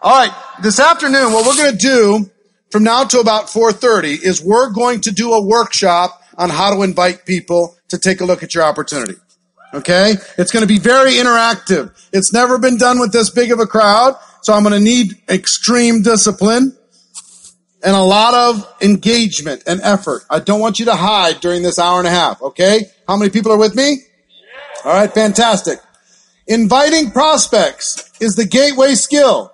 All right, this afternoon, what we're going to do from now to about 4.30 is we're going to do a workshop on how to invite people to take a look at your opportunity. Okay? It's going to be very interactive. It's never been done with this big of a crowd, so I'm going to need extreme discipline and a lot of engagement and effort. I don't want you to hide during this hour and a half, okay? How many people are with me? All right, fantastic. Inviting prospects is the gateway skill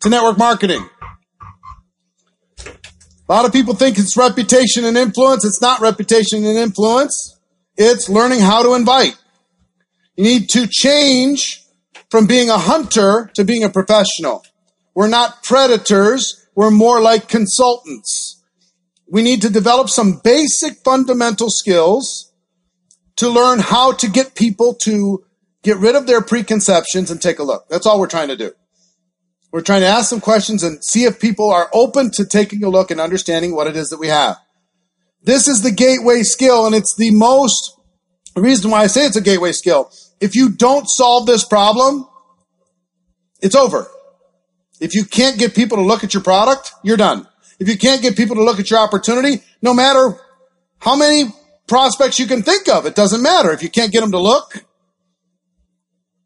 to network marketing. A lot of people think it's reputation and influence. It's not reputation and influence. It's learning how to invite. You need to change from being a hunter to being a professional. We're not predators. We're more like consultants. We need to develop some basic fundamental skills to learn how to get people to get rid of their preconceptions and take a look. That's all we're trying to do. We're trying to ask some questions and see if people are open to taking a look and understanding what it is that we have. This is the gateway skill, and it's the most the reason why I say it's a gateway skill. If you don't solve this problem, it's over. If you can't get people to look at your product, you're done. If you can't get people to look at your opportunity, no matter how many prospects you can think of, it doesn't matter. If you can't get them to look,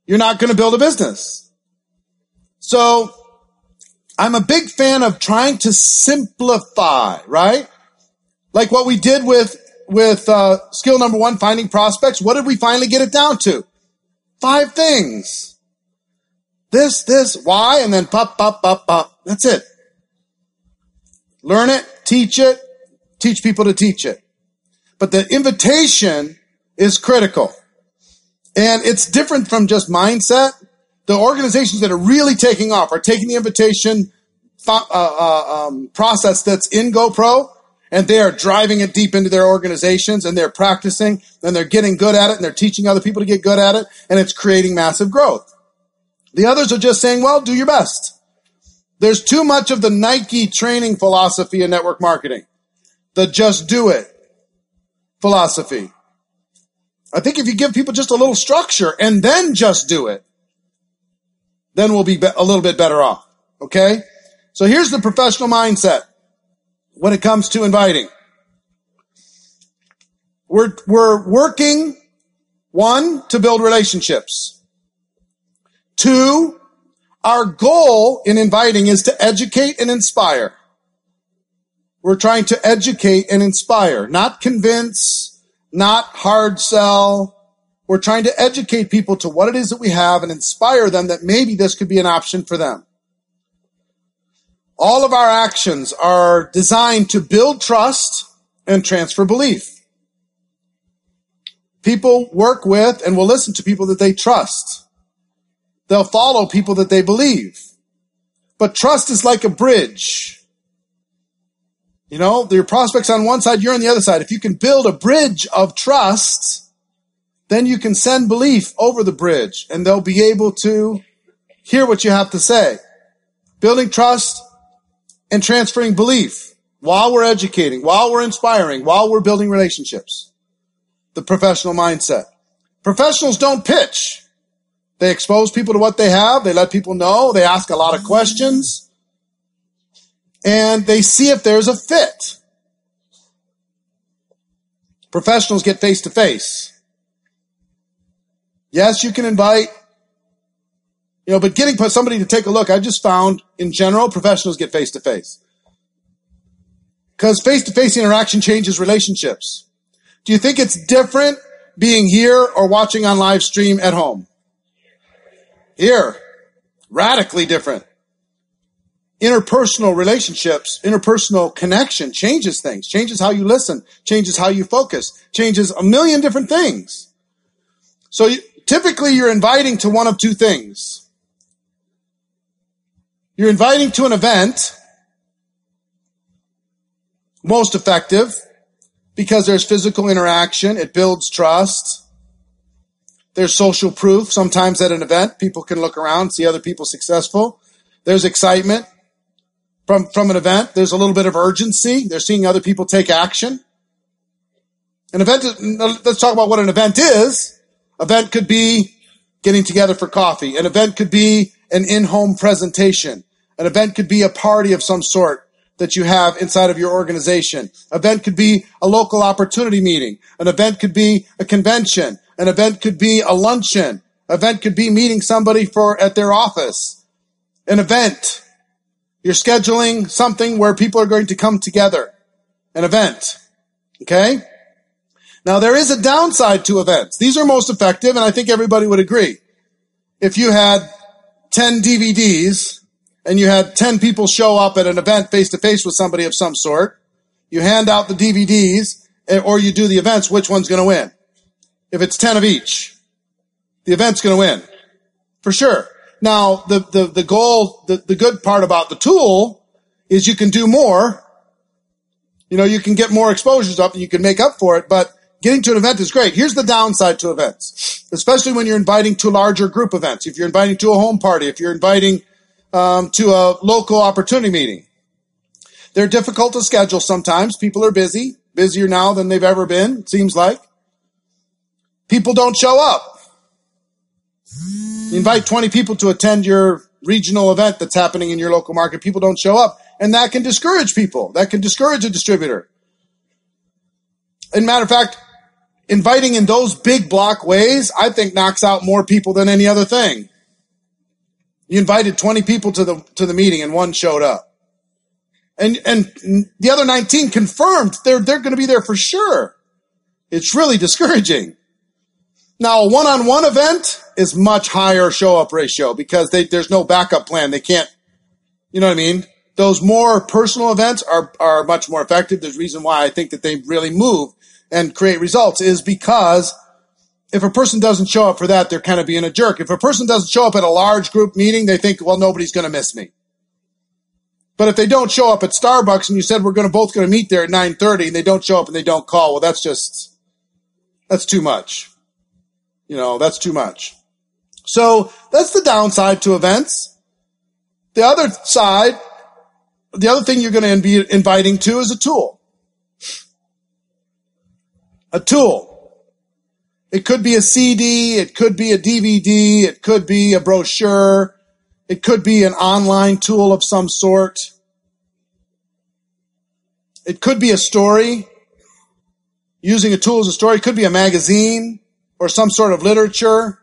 you're not going to build a business. So I'm a big fan of trying to simplify, right? Like what we did with, with, uh, skill number one, finding prospects. What did we finally get it down to? Five things. This, this, why, and then pop, pop, pop, pop. That's it. Learn it, teach it, teach people to teach it. But the invitation is critical. And it's different from just mindset the organizations that are really taking off are taking the invitation uh, uh, um, process that's in Go Pro and they are driving it deep into their organizations and they're practicing and they're getting good at it and they're teaching other people to get good at it and it's creating massive growth. The others are just saying, well, do your best. There's too much of the Nike training philosophy in network marketing. The just do it philosophy. I think if you give people just a little structure and then just do it, then we'll be a little bit better off. Okay? So here's the professional mindset when it comes to inviting. We're, we're working, one, to build relationships. Two, our goal in inviting is to educate and inspire. We're trying to educate and inspire, not convince, not hard sell, we're trying to educate people to what it is that we have and inspire them that maybe this could be an option for them. All of our actions are designed to build trust and transfer belief. People work with and will listen to people that they trust. They'll follow people that they believe. But trust is like a bridge. You know, your prospects on one side, you're on the other side. If you can build a bridge of trust, then you can send belief over the bridge and they'll be able to hear what you have to say. Building trust and transferring belief while we're educating, while we're inspiring, while we're building relationships. The professional mindset. Professionals don't pitch. They expose people to what they have. They let people know. They ask a lot of questions and they see if there's a fit. Professionals get face to face. Yes, you can invite, you know, but getting somebody to take a look, I just found in general, professionals get face to face. Because face to face interaction changes relationships. Do you think it's different being here or watching on live stream at home? Here. Radically different. Interpersonal relationships, interpersonal connection changes things, changes how you listen, changes how you focus, changes a million different things. So typically you're inviting to one of two things. You're inviting to an event, most effective, because there's physical interaction, it builds trust. There's social proof. Sometimes at an event, people can look around, see other people successful. There's excitement from, from an event. There's a little bit of urgency. They're seeing other people take action. An event, let's talk about what an event is. Event could be getting together for coffee. An event could be an in-home presentation. An event could be a party of some sort that you have inside of your organization. Event could be a local opportunity meeting. An event could be a convention. An event could be a luncheon. Event could be meeting somebody for at their office. An event. You're scheduling something where people are going to come together. An event. Okay? Now there is a downside to events. These are most effective and I think everybody would agree. If you had 10 DVDs and you had 10 people show up at an event face to face with somebody of some sort, you hand out the DVDs eh, or you do the events, which one's going to win? If it's 10 of each, the event's going to win. For sure. Now, the, the, the goal, the, the good part about the tool is you can do more. You know, you can get more exposures up and you can make up for it, but Getting to an event is great. Here's the downside to events, especially when you're inviting to larger group events. If you're inviting to a home party, if you're inviting um, to a local opportunity meeting, they're difficult to schedule sometimes. People are busy, busier now than they've ever been, it seems like. People don't show up. You invite 20 people to attend your regional event that's happening in your local market. People don't show up. And that can discourage people. That can discourage a distributor. And matter of fact, inviting in those big block ways, I think knocks out more people than any other thing. You invited 20 people to the, to the meeting and one showed up. And, and the other 19 confirmed they're, they're going to be there for sure. It's really discouraging. Now, a one-on-one event is much higher show up ratio because they, there's no backup plan. They can't, you know what I mean? Those more personal events are, are much more effective. There's reason why I think that they really move and create results is because if a person doesn't show up for that, they're kind of being a jerk. If a person doesn't show up at a large group meeting, they think, well, nobody's going to miss me. But if they don't show up at Starbucks and you said we're going to both going to meet there at 9:30 and they don't show up and they don't call, well that's just that's too much. You know, that's too much. So, that's the downside to events. The other side, the other thing you're going to be inviting to is a tool a tool. It could be a CD, it could be a DVD, it could be a brochure, it could be an online tool of some sort. It could be a story. Using a tool as a story, it could be a magazine or some sort of literature,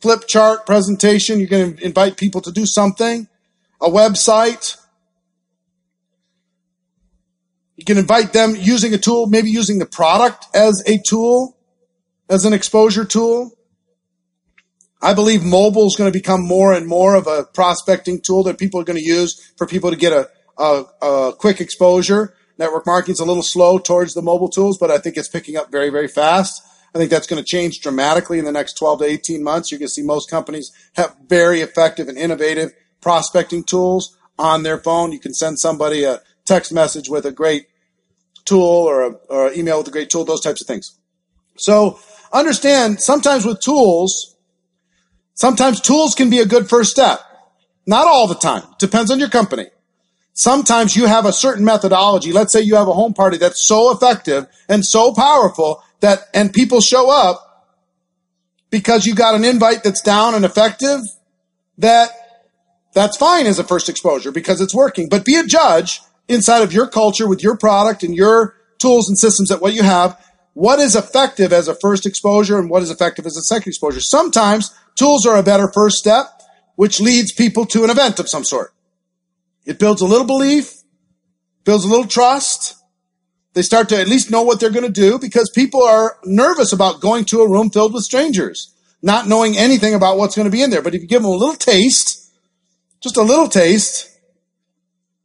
flip chart presentation. You're going to invite people to do something, a website. You can invite them using a tool, maybe using the product as a tool, as an exposure tool. I believe mobile is going to become more and more of a prospecting tool that people are going to use for people to get a, a, a quick exposure. Network marketing is a little slow towards the mobile tools, but I think it's picking up very, very fast. I think that's going to change dramatically in the next 12 to 18 months. You're going to see most companies have very effective and innovative prospecting tools on their phone. You can send somebody a text message with a great tool or, a, or email with a great tool, those types of things. So understand sometimes with tools, sometimes tools can be a good first step. Not all the time. Depends on your company. Sometimes you have a certain methodology. Let's say you have a home party that's so effective and so powerful that, and people show up because you got an invite that's down and effective that that's fine as a first exposure because it's working. But be a judge inside of your culture with your product and your tools and systems that what you have, what is effective as a first exposure and what is effective as a second exposure. Sometimes tools are a better first step, which leads people to an event of some sort. It builds a little belief, builds a little trust. They start to at least know what they're going to do because people are nervous about going to a room filled with strangers, not knowing anything about what's going to be in there. But if you give them a little taste, just a little taste,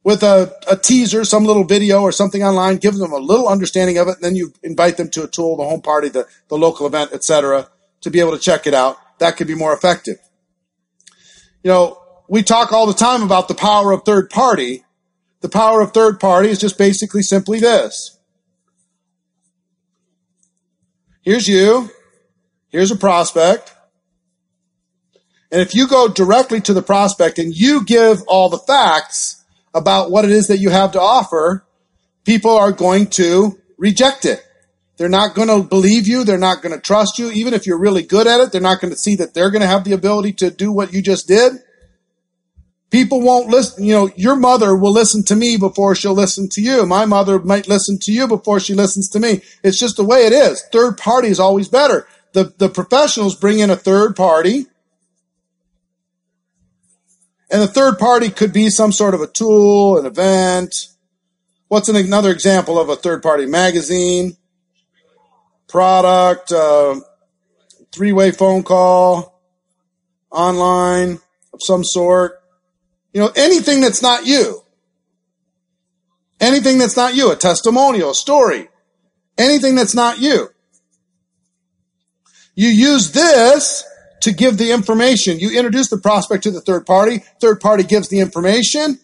with a, a teaser, some little video or something online, give them a little understanding of it, and then you invite them to a tool, the home party, the, the local event, etc., to be able to check it out. That could be more effective. You know, we talk all the time about the power of third party. The power of third party is just basically simply this. Here's you. Here's a prospect. And if you go directly to the prospect and you give all the facts about what it is that you have to offer, people are going to reject it. They're not going to believe you. They're not going to trust you. Even if you're really good at it, they're not going to see that they're going to have the ability to do what you just did. People won't listen. You know, your mother will listen to me before she'll listen to you. My mother might listen to you before she listens to me. It's just the way it is. Third party is always better. The, the professionals bring in a third party and the third party could be some sort of a tool, an event. What's an, another example of a third party magazine, product, uh, three way phone call, online of some sort? You know, anything that's not you. Anything that's not you, a testimonial, a story, anything that's not you. You use this to give the information. You introduce the prospect to the third party. Third party gives the information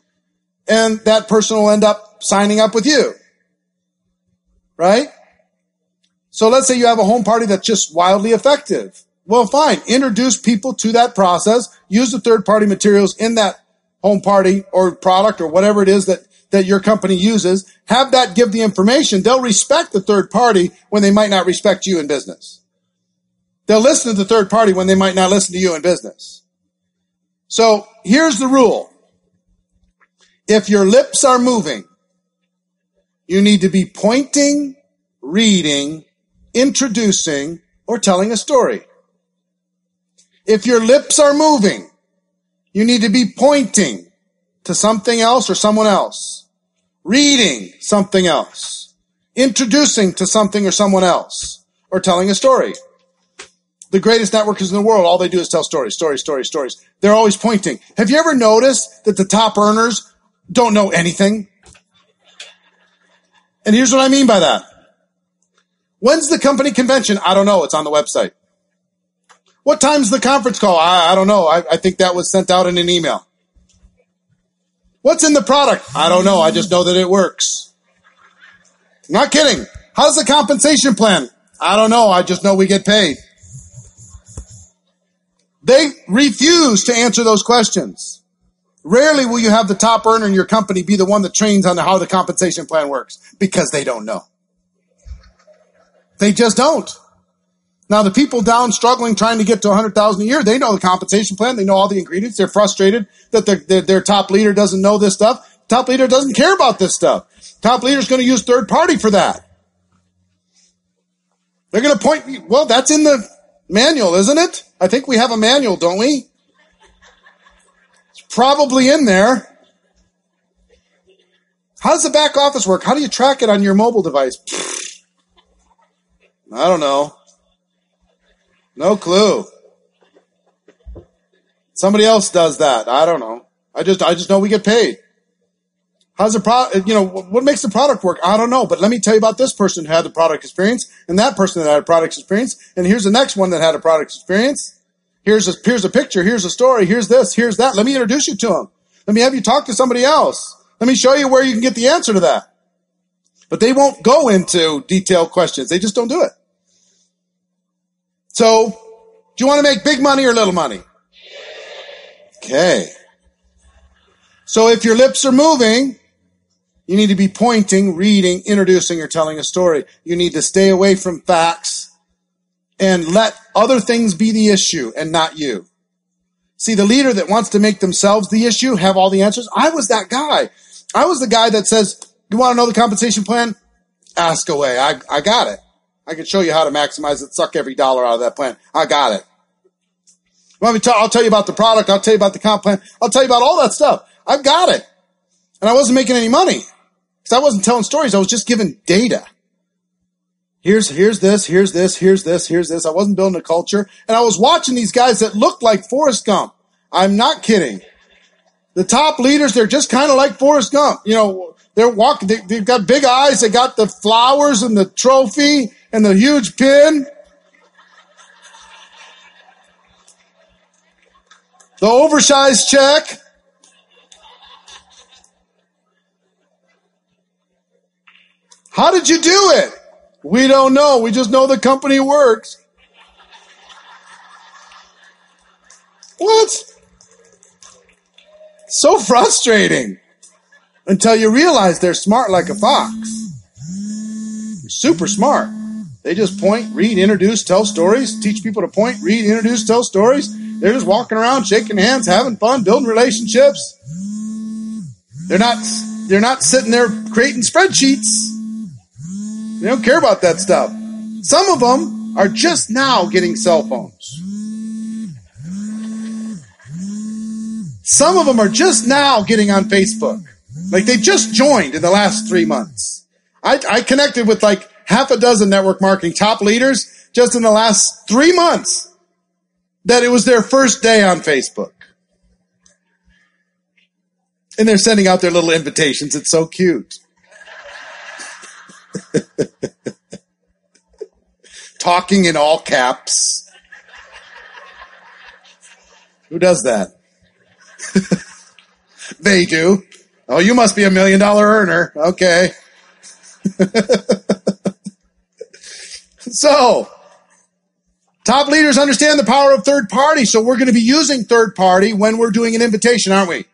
and that person will end up signing up with you. Right? So let's say you have a home party that's just wildly effective. Well, fine. Introduce people to that process. Use the third party materials in that home party or product or whatever it is that, that your company uses. Have that give the information. They'll respect the third party when they might not respect you in business. They'll listen to the third party when they might not listen to you in business. So here's the rule. If your lips are moving, you need to be pointing, reading, introducing, or telling a story. If your lips are moving, you need to be pointing to something else or someone else, reading something else, introducing to something or someone else, or telling a story the greatest networkers in the world, all they do is tell stories, stories, stories, stories. They're always pointing. Have you ever noticed that the top earners don't know anything? And here's what I mean by that. When's the company convention? I don't know. It's on the website. What time's the conference call? I, I don't know. I, I think that was sent out in an email. What's in the product? I don't know. I just know that it works. Not kidding. How's the compensation plan? I don't know. I just know we get paid. They refuse to answer those questions. Rarely will you have the top earner in your company be the one that trains on how the compensation plan works because they don't know. They just don't. Now the people down struggling trying to get to 100,000 a year, they know the compensation plan. They know all the ingredients. They're frustrated that their, their, their top leader doesn't know this stuff. Top leader doesn't care about this stuff. Top leader is going to use third party for that. They're going to point, well, that's in the manual, isn't it? I think we have a manual, don't we? It's probably in there. How does the back office work? How do you track it on your mobile device? I don't know. No clue. Somebody else does that. I don't know. I just I just know we get paid. How's the product? You know what makes the product work? I don't know, but let me tell you about this person who had the product experience, and that person that had a product experience, and here's the next one that had a product experience. Here's a here's a picture. Here's a story. Here's this. Here's that. Let me introduce you to them. Let me have you talk to somebody else. Let me show you where you can get the answer to that. But they won't go into detailed questions. They just don't do it. So, do you want to make big money or little money? Okay. So if your lips are moving, you need to be pointing, reading, introducing, or telling a story. You need to stay away from facts and let other things be the issue and not you. See, the leader that wants to make themselves the issue, have all the answers. I was that guy. I was the guy that says, you want to know the compensation plan? Ask away. I, I got it. I can show you how to maximize it, suck every dollar out of that plan. I got it. Let me tell, I'll tell you about the product. I'll tell you about the comp plan. I'll tell you about all that stuff. I've got it. And I wasn't making any money. Because I wasn't telling stories, I was just giving data. Here's, here's this, here's this, here's this, here's this. I wasn't building a culture. And I was watching these guys that looked like Forrest Gump. I'm not kidding. The top leaders, they're just kind of like Forrest Gump. You know, they're walking, they, they've got big eyes, they got the flowers and the trophy and the huge pin. The oversized check. How did you do it? We don't know. We just know the company works. What? So frustrating until you realize they're smart like a fox. Super smart. They just point, read, introduce, tell stories, teach people to point, read, introduce, tell stories. They're just walking around, shaking hands, having fun, building relationships. They're not they're not sitting there creating spreadsheets. They don't care about that stuff. Some of them are just now getting cell phones. Some of them are just now getting on Facebook. Like they just joined in the last three months. I, I connected with like half a dozen network marketing top leaders just in the last three months that it was their first day on Facebook. And they're sending out their little invitations. It's so cute. Talking in all caps. Who does that? they do. Oh, you must be a million dollar earner. Okay. so, top leaders understand the power of third party. So we're going to be using third party when we're doing an invitation, aren't we?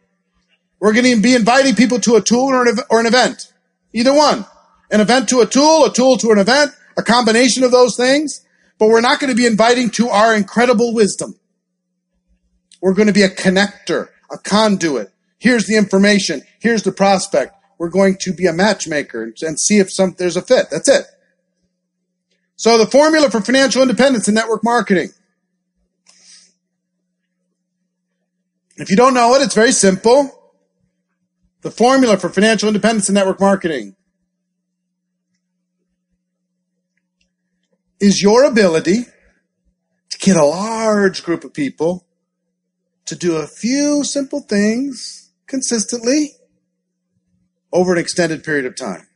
We're going to be inviting people to a tool or an, or an event. Either one. An event to a tool, a tool to an event, a combination of those things. But we're not going to be inviting to our incredible wisdom. We're going to be a connector, a conduit. Here's the information. Here's the prospect. We're going to be a matchmaker and see if some, there's a fit. That's it. So the formula for financial independence in network marketing. If you don't know it, it's very simple. The formula for financial independence in network marketing is your ability to get a large group of people to do a few simple things consistently over an extended period of time.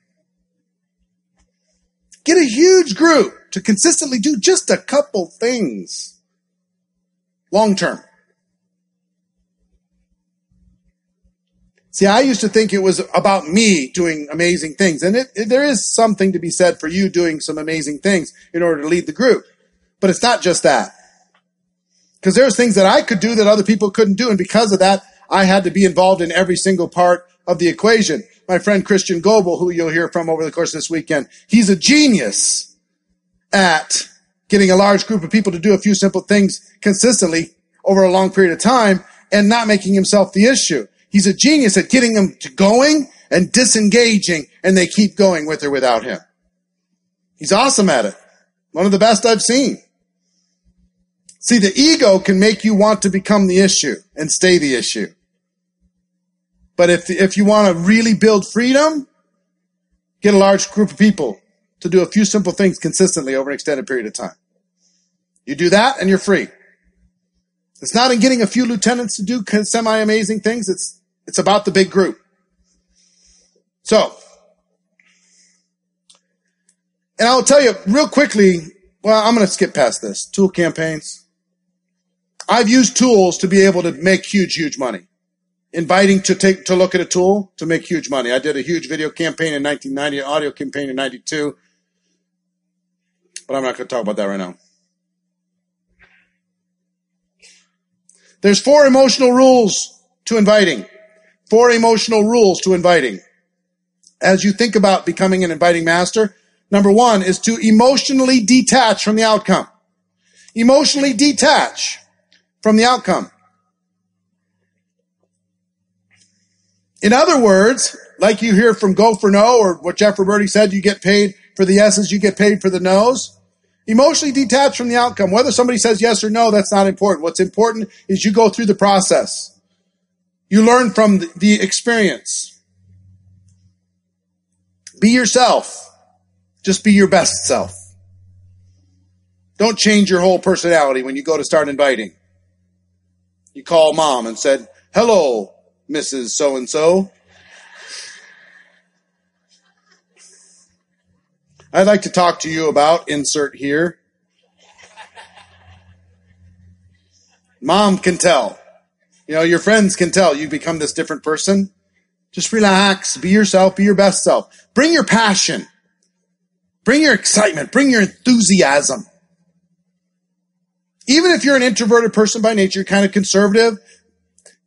Get a huge group to consistently do just a couple things long term. See, I used to think it was about me doing amazing things. And it, it, there is something to be said for you doing some amazing things in order to lead the group. But it's not just that. Because there's things that I could do that other people couldn't do. And because of that, I had to be involved in every single part of the equation. My friend Christian Goebel, who you'll hear from over the course of this weekend, he's a genius at getting a large group of people to do a few simple things consistently over a long period of time and not making himself the issue. He's a genius at getting them to going and disengaging, and they keep going with or without him. He's awesome at it. One of the best I've seen. See, the ego can make you want to become the issue and stay the issue. But if, if you want to really build freedom, get a large group of people to do a few simple things consistently over an extended period of time. You do that and you're free. It's not in getting a few lieutenants to do semi amazing things. It's it's about the big group. So, and I'll tell you real quickly, well, I'm going to skip past this. Tool campaigns. I've used tools to be able to make huge, huge money. Inviting to take, to look at a tool to make huge money. I did a huge video campaign in 1990, an audio campaign in 92. But I'm not going to talk about that right now. There's four emotional rules to inviting. Four emotional rules to inviting. As you think about becoming an inviting master, number one is to emotionally detach from the outcome. Emotionally detach from the outcome. In other words, like you hear from Go for No or what Jeff Roberti said, you get paid for the yeses, you get paid for the nos. Emotionally detached from the outcome. Whether somebody says yes or no, that's not important. What's important is you go through the process. You learn from the experience. Be yourself. Just be your best self. Don't change your whole personality when you go to start inviting. You call mom and said, hello, Mrs. So and so. I'd like to talk to you about insert here. Mom can tell. You know, your friends can tell you've become this different person. Just relax, be yourself, be your best self. Bring your passion. Bring your excitement, bring your enthusiasm. Even if you're an introverted person by nature, kind of conservative,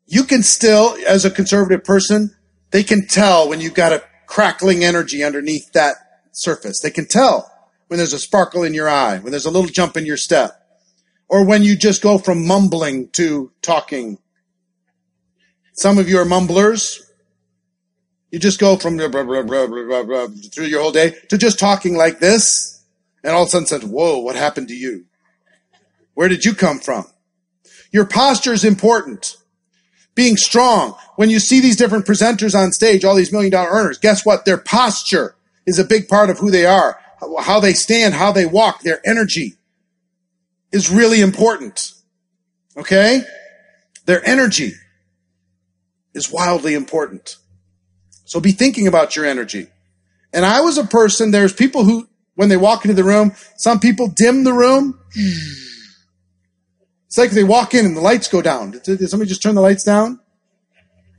you can still, as a conservative person, they can tell when you've got a crackling energy underneath that surface. They can tell when there's a sparkle in your eye, when there's a little jump in your step, or when you just go from mumbling to talking. Some of you are mumblers. You just go from through your whole day to just talking like this, and all of a sudden says, whoa, what happened to you? Where did you come from? Your posture is important. Being strong. When you see these different presenters on stage, all these million dollar earners, guess what? Their posture is a big part of who they are. How they stand, how they walk, their energy is really important. Okay? Their energy is wildly important. So be thinking about your energy. And I was a person, there's people who, when they walk into the room, some people dim the room. It's like they walk in and the lights go down. Did somebody just turn the lights down?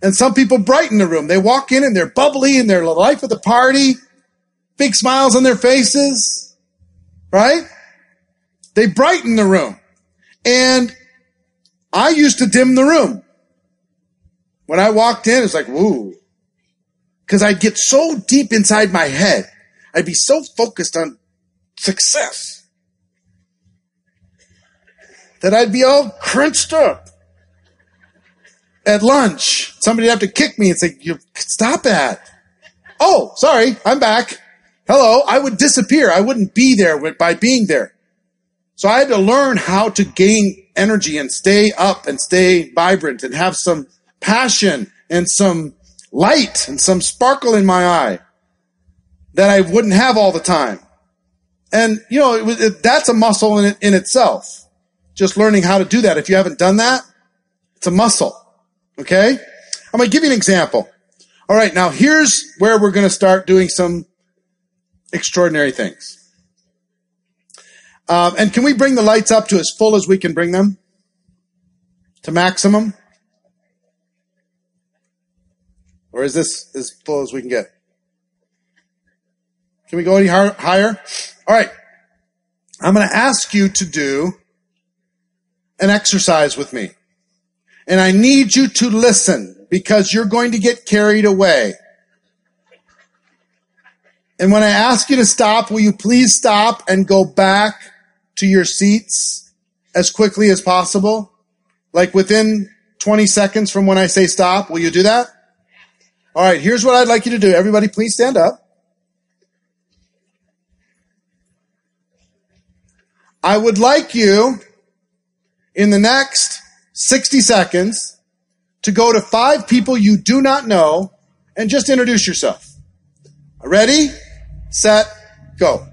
And some people brighten the room. They walk in and they're bubbly and they're the life of the party. Big smiles on their faces. Right? They brighten the room. And I used to dim the room. When I walked in, it's like, woo, because I'd get so deep inside my head. I'd be so focused on success that I'd be all crunched up at lunch. Somebody'd have to kick me and say, you stop that. Oh, sorry, I'm back. Hello. I would disappear. I wouldn't be there by being there. So I had to learn how to gain energy and stay up and stay vibrant and have some passion and some light and some sparkle in my eye that I wouldn't have all the time. And, you know, it was, it, that's a muscle in, in itself. Just learning how to do that. If you haven't done that, it's a muscle. Okay? I'm going to give you an example. All right. Now here's where we're going to start doing some extraordinary things. Um, and can we bring the lights up to as full as we can bring them? To maximum? Or is this as full as we can get? Can we go any higher? All right. I'm going to ask you to do an exercise with me. And I need you to listen because you're going to get carried away. And when I ask you to stop, will you please stop and go back to your seats as quickly as possible? Like within 20 seconds from when I say stop, will you do that? All right, here's what I'd like you to do. Everybody, please stand up. I would like you in the next 60 seconds to go to five people you do not know and just introduce yourself. Ready, set, go.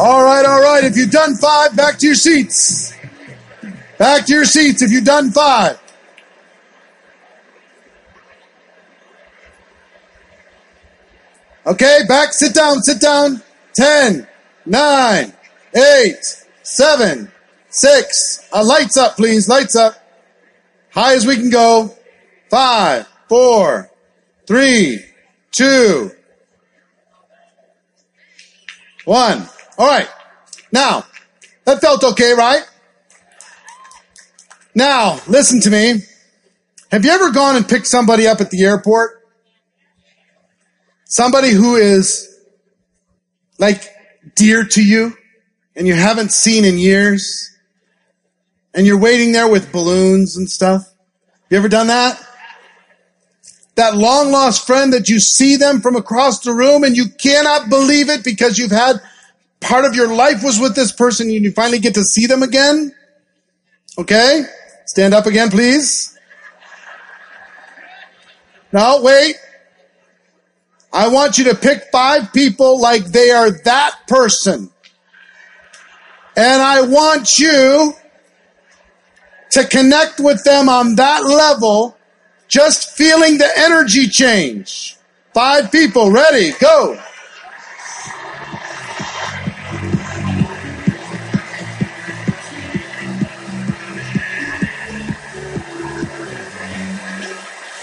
All right, all right. If you've done five, back to your seats. Back to your seats if you've done five. Okay, back, sit down, sit down. Ten, nine, eight, seven, six. Uh, lights up, please, lights up. High as we can go. Five, four, three, two, one. All right. Now, that felt okay, right? Now, listen to me. Have you ever gone and picked somebody up at the airport? Somebody who is like dear to you and you haven't seen in years and you're waiting there with balloons and stuff You ever done that? That long lost friend that you see them from across the room and you cannot believe it because you've had part of your life was with this person and you finally get to see them again. Okay? Stand up again, please. Now, wait. I want you to pick five people like they are that person. And I want you to connect with them on that level, just feeling the energy change. Five people, ready, go.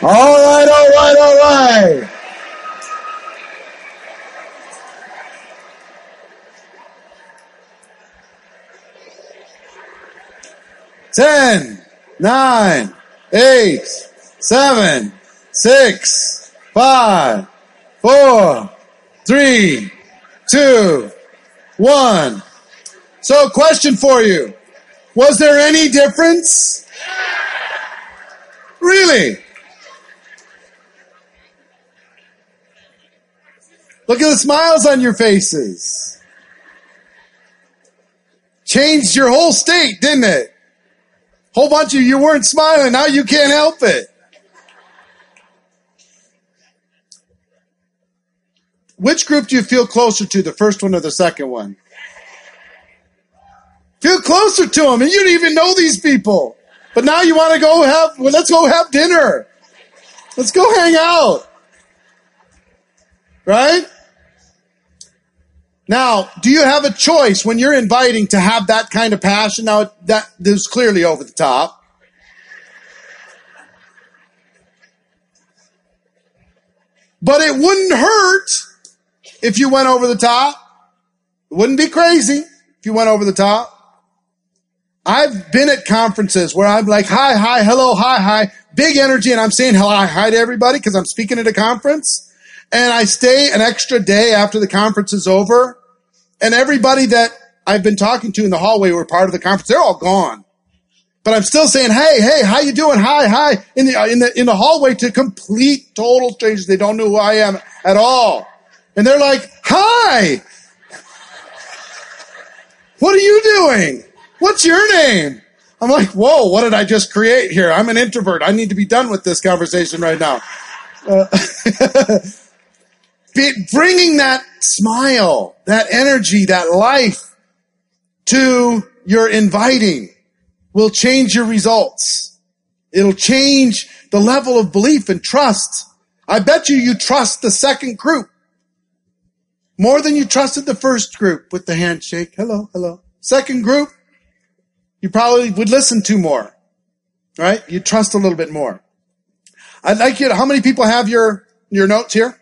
All right, all right, all right. Ten, nine, eight, seven, six, five, four, three, two, one. So, question for you. Was there any difference? Really? Look at the smiles on your faces. Changed your whole state, didn't it? Whole bunch of you weren't smiling. Now you can't help it. Which group do you feel closer to, the first one or the second one? Feel closer to them, and you don't even know these people. But now you want to go have, well, let's go have dinner. Let's go hang out. Right? Now, do you have a choice when you're inviting to have that kind of passion? Now, that is clearly over the top. But it wouldn't hurt if you went over the top. It wouldn't be crazy if you went over the top. I've been at conferences where I'm like, hi, hi, hello, hi, hi, big energy, and I'm saying hi, hi to everybody because I'm speaking at a conference. And I stay an extra day after the conference is over, and everybody that I've been talking to in the hallway were part of the conference. They're all gone. But I'm still saying, hey, hey, how you doing? Hi, hi, in the, in the, in the hallway to complete total strangers. They don't know who I am at all. And they're like, hi, what are you doing? What's your name? I'm like, whoa, what did I just create here? I'm an introvert. I need to be done with this conversation right now. Uh, bringing that smile, that energy, that life to your inviting will change your results. It'll change the level of belief and trust. I bet you you trust the second group more than you trusted the first group with the handshake. Hello, hello. Second group, you probably would listen to more, right? You trust a little bit more. I'd like you to, how many people have your, your notes here?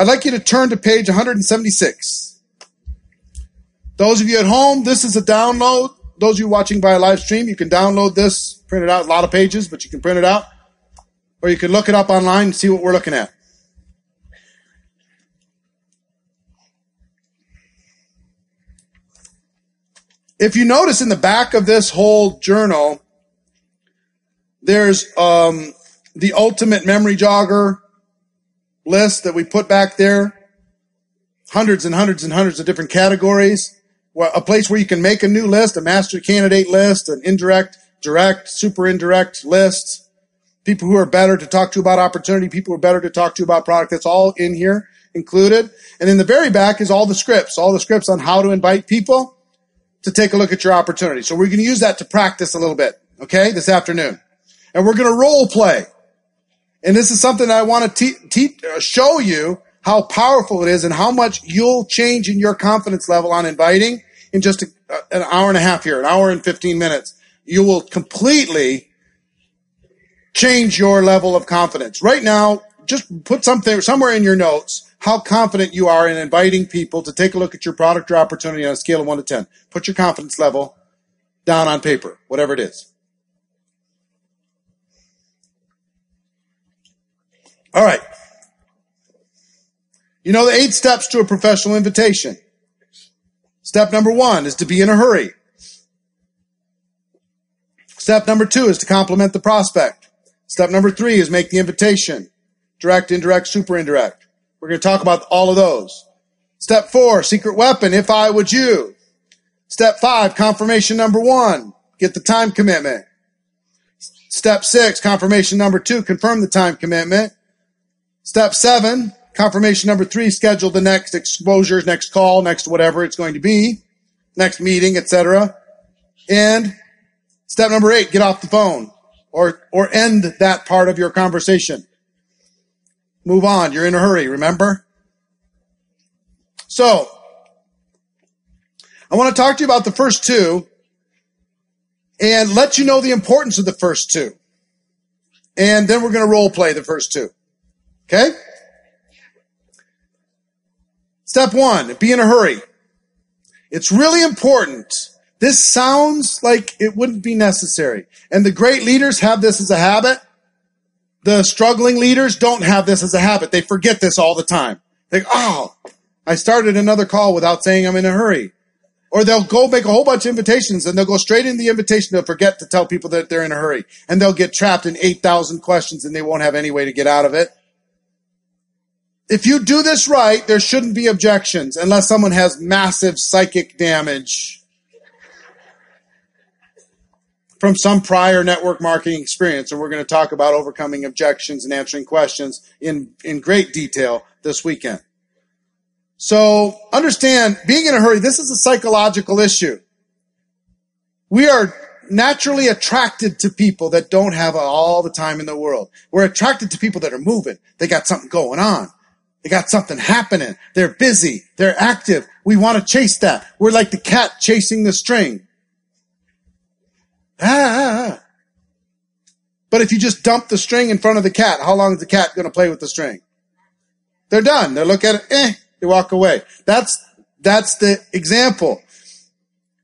I'd like you to turn to page 176. Those of you at home, this is a download. Those of you watching by a live stream, you can download this, print it out, a lot of pages, but you can print it out. Or you can look it up online and see what we're looking at. If you notice in the back of this whole journal, there's um, the ultimate memory jogger list that we put back there. Hundreds and hundreds and hundreds of different categories. Well, A place where you can make a new list, a master candidate list, an indirect, direct, super indirect list. People who are better to talk to about opportunity, people who are better to talk to about product. That's all in here included. And in the very back is all the scripts, all the scripts on how to invite people to take a look at your opportunity. So we're going to use that to practice a little bit, okay, this afternoon. And we're going to role play. And this is something I want to te- te- uh, show you how powerful it is and how much you'll change in your confidence level on inviting in just a, uh, an hour and a half here, an hour and 15 minutes. you will completely change your level of confidence. Right now, just put something somewhere in your notes how confident you are in inviting people to take a look at your product or opportunity on a scale of 1 to 10. Put your confidence level down on paper, whatever it is. All right. You know the eight steps to a professional invitation. Step number one is to be in a hurry. Step number two is to compliment the prospect. Step number three is make the invitation. Direct, indirect, super indirect. We're going to talk about all of those. Step four, secret weapon, if I would you. Step five, confirmation number one, get the time commitment. Step six, confirmation number two, confirm the time commitment. Step seven, confirmation number three, schedule the next exposure, next call, next whatever it's going to be, next meeting, etc. And step number eight, get off the phone or, or end that part of your conversation. Move on. You're in a hurry, remember? So, I want to talk to you about the first two and let you know the importance of the first two. And then we're going to role play the first two. Okay? Step one, be in a hurry. It's really important. This sounds like it wouldn't be necessary. And the great leaders have this as a habit. The struggling leaders don't have this as a habit. They forget this all the time. They, oh, I started another call without saying I'm in a hurry. Or they'll go make a whole bunch of invitations and they'll go straight in the invitation. They'll forget to tell people that they're in a hurry and they'll get trapped in 8,000 questions and they won't have any way to get out of it. If you do this right, there shouldn't be objections unless someone has massive psychic damage from some prior network marketing experience. And we're going to talk about overcoming objections and answering questions in, in great detail this weekend. So understand being in a hurry, this is a psychological issue. We are naturally attracted to people that don't have all the time in the world. We're attracted to people that are moving. They got something going on. They got something happening. They're busy. They're active. We want to chase that. We're like the cat chasing the string. Ah. But if you just dump the string in front of the cat, how long is the cat going to play with the string? They're done. They look at it, eh, they walk away. That's, that's the example.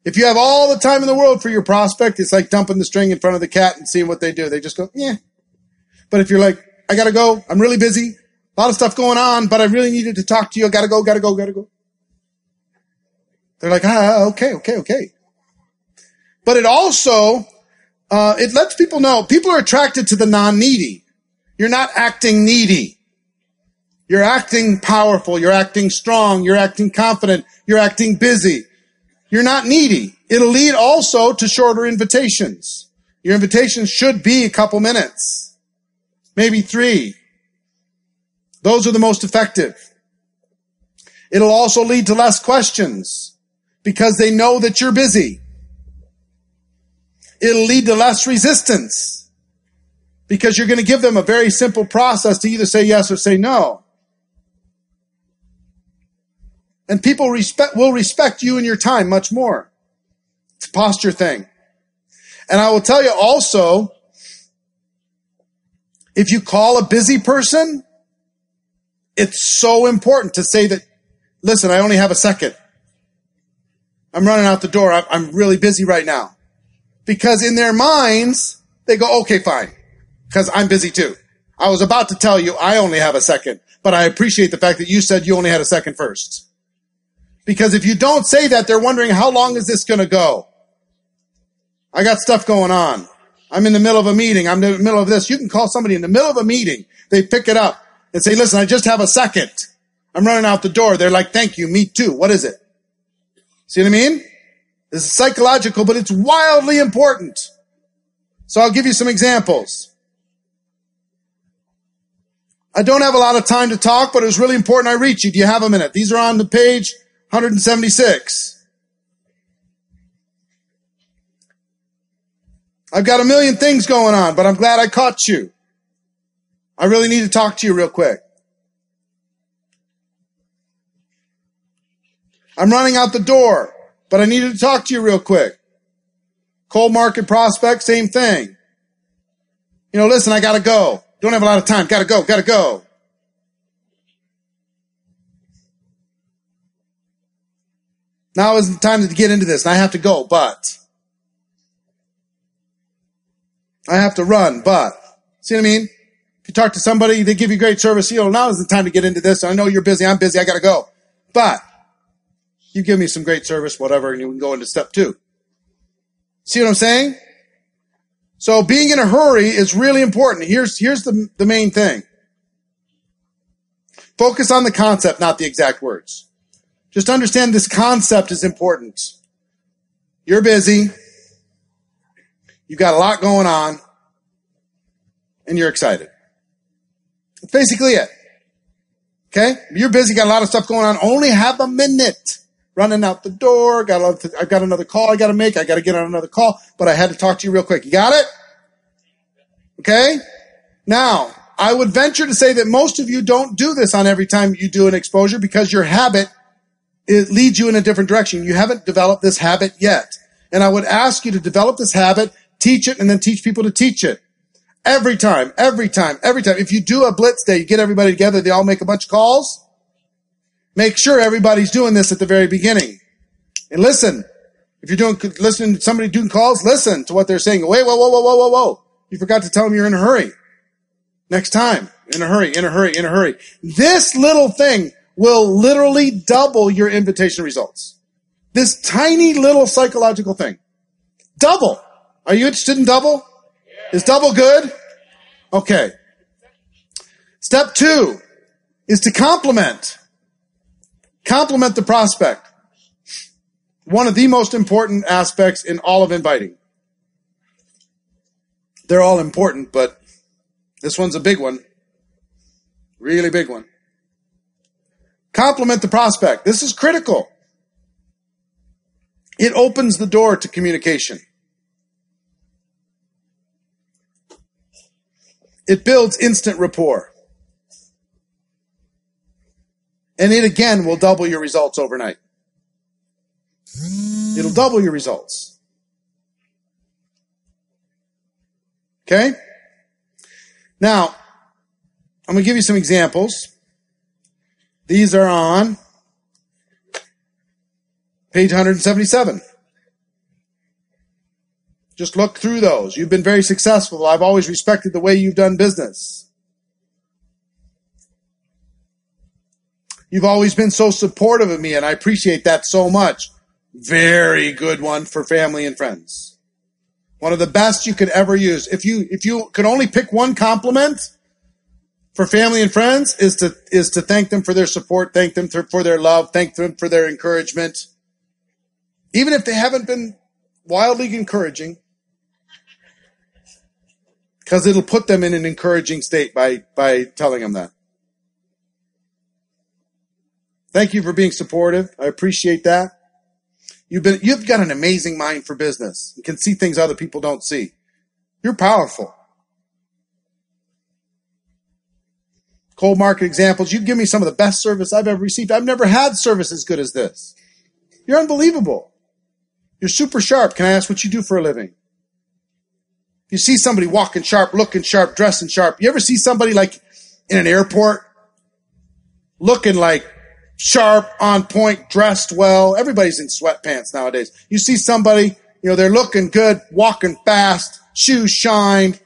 If you have all the time in the world for your prospect, it's like dumping the string in front of the cat and seeing what they do. They just go, yeah. But if you're like, I gotta go, I'm really busy, a lot of stuff going on, but I really needed to talk to you, I gotta go, gotta go, gotta go. They're like, ah, okay, okay, okay but it also uh, it lets people know people are attracted to the non-needy. You're not acting needy. You're acting powerful. You're acting strong. You're acting confident. You're acting busy. You're not needy. It'll lead also to shorter invitations. Your invitations should be a couple minutes, maybe three. Those are the most effective. It'll also lead to less questions because they know that you're busy it'll lead to less resistance because you're going to give them a very simple process to either say yes or say no. And people respect, will respect you and your time much more. It's a posture thing. And I will tell you also, if you call a busy person, it's so important to say that, listen, I only have a second. I'm running out the door. I'm really busy right now because in their minds, they go, okay, fine, because I'm busy too. I was about to tell you I only have a second, but I appreciate the fact that you said you only had a second first. Because if you don't say that, they're wondering how long is this going to go? I got stuff going on. I'm in the middle of a meeting. I'm in the middle of this. You can call somebody in the middle of a meeting. They pick it up and say, listen, I just have a second. I'm running out the door. They're like, thank you. Me too. What is it? See what I mean? This is psychological, but it's wildly important. So I'll give you some examples. I don't have a lot of time to talk, but it was really important I reach you. Do you have a minute? These are on the page 176. I've got a million things going on, but I'm glad I caught you. I really need to talk to you real quick. I'm running out the door but I needed to talk to you real quick. Cold market prospect, same thing. You know, listen, I gotta go. Don't have a lot of time. Gotta go, gotta go. Now is the time to get into this, and I have to go, but I have to run, but see what I mean? If you talk to somebody, they give you great service, you know, now is the time to get into this. I know you're busy, I'm busy, I gotta go. But you give me some great service, whatever, and you can go into step two. See what I'm saying? So being in a hurry is really important. Here's, here's the, the main thing. Focus on the concept, not the exact words. Just understand this concept is important. You're busy. You've got a lot going on and you're excited. That's basically it. Okay? You're busy, got a lot of stuff going on. Only have a minute. Running out the door. Got a, I've got another call I got to make. I got to get on another call, but I had to talk to you real quick. You got it? Okay? Now, I would venture to say that most of you don't do this on every time you do an exposure because your habit it leads you in a different direction. You haven't developed this habit yet. And I would ask you to develop this habit, teach it, and then teach people to teach it. Every time, every time, every time. If you do a blitz day, you get everybody together, they all make a bunch of calls. Make sure everybody's doing this at the very beginning. And listen, if you're doing, listening to somebody doing calls, listen to what they're saying. Wait, whoa, whoa, whoa, whoa, whoa, whoa. You forgot to tell them you're in a hurry. Next time, in a hurry, in a hurry, in a hurry. This little thing will literally double your invitation results. This tiny little psychological thing. Double. Are you interested in double? Is double good? Okay. Step two is to compliment. Compliment the prospect. One of the most important aspects in all of inviting. They're all important, but this one's a big one. Really big one. Compliment the prospect. This is critical. It opens the door to communication. It builds instant rapport. And it again will double your results overnight. It'll double your results. Okay? Now, I'm going to give you some examples. These are on page 177. Just look through those. You've been very successful. I've always respected the way you've done business. You've always been so supportive of me, and I appreciate that so much. Very good one for family and friends. One of the best you could ever use. If you if you could only pick one compliment, for family and friends is to is to thank them for their support, thank them for their love, thank them for their encouragement. Even if they haven't been wildly encouraging, because it'll put them in an encouraging state by by telling them that. Thank you for being supportive. I appreciate that. You've been you've got an amazing mind for business. You can see things other people don't see. You're powerful. cold market examples. You give me some of the best service I've ever received. I've never had service as good as this. You're unbelievable. You're super sharp. Can I ask what you do for a living? You see somebody walking sharp, looking sharp, dressing sharp. You ever see somebody like in an airport looking like sharp, on point, dressed well? Everybody's in sweatpants nowadays. You see somebody, you know, they're looking good, walking fast, shoes shined.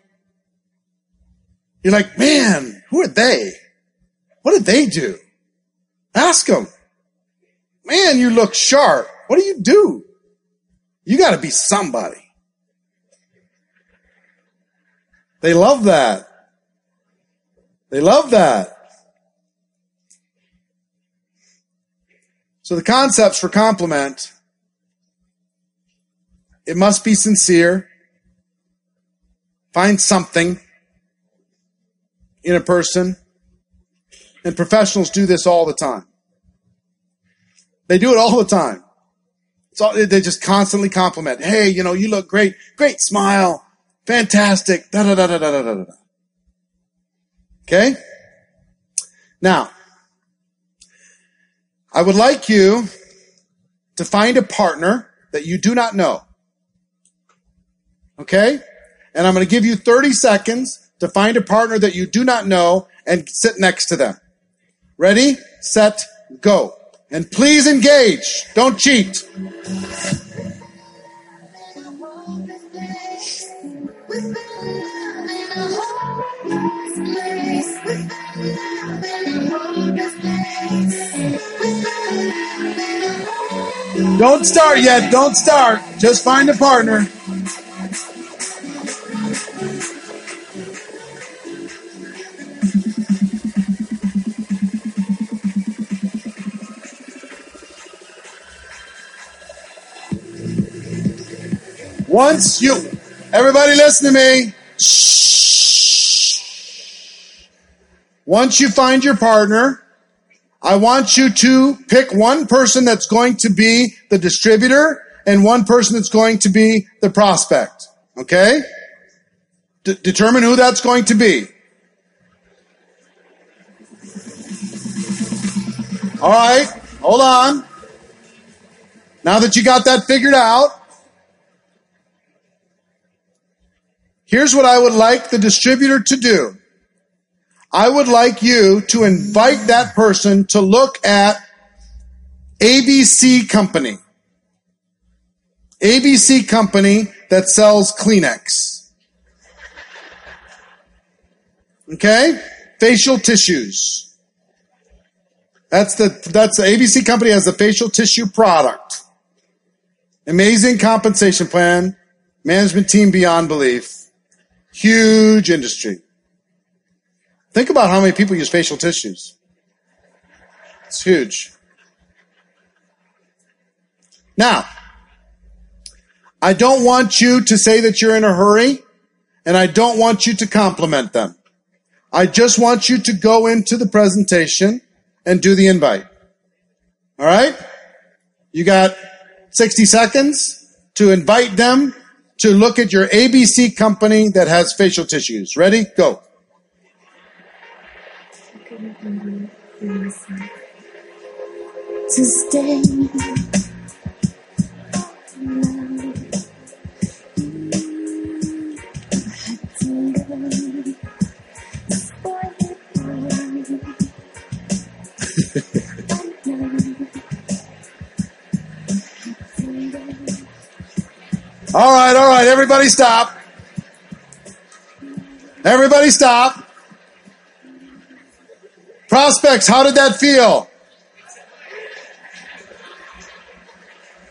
You're like, man, who are they? What did they do? Ask them. Man, you look sharp. What do you do? You got to be somebody. They love that. They love that. So the concepts for compliment, it must be sincere. Find something in a person. And professionals do this all the time. They do it all the time. All, they just constantly compliment. Hey, you know, you look great. Great smile. Fantastic. Da da da da da da da. Okay? Now, I would like you to find a partner that you do not know. Okay? And I'm going to give you 30 seconds to find a partner that you do not know and sit next to them. Ready, set, go. And please engage. Don't cheat. Don't start yet. Don't start. Just find a partner. Once you, everybody listen to me. Shh. Once you find your partner, I want you to pick one person that's going to be the distributor and one person that's going to be the prospect. Okay? D- determine who that's going to be. All right, hold on. Now that you got that figured out, here's what I would like the distributor to do. I would like you to invite that person to look at ABC Company. ABC Company that sells Kleenex. Okay? Facial tissues. That's the, that's the ABC company has a facial tissue product. Amazing compensation plan. Management team beyond belief. Huge industry. Think about how many people use facial tissues. It's huge. Now, I don't want you to say that you're in a hurry, and I don't want you to compliment them. I just want you to go into the presentation and do the invite. All right? You got 60 seconds to invite them to look at your ABC company that has facial tissues. Ready? Go. To All right, all right. Everybody stop. Everybody stop. Prospects, how did that feel?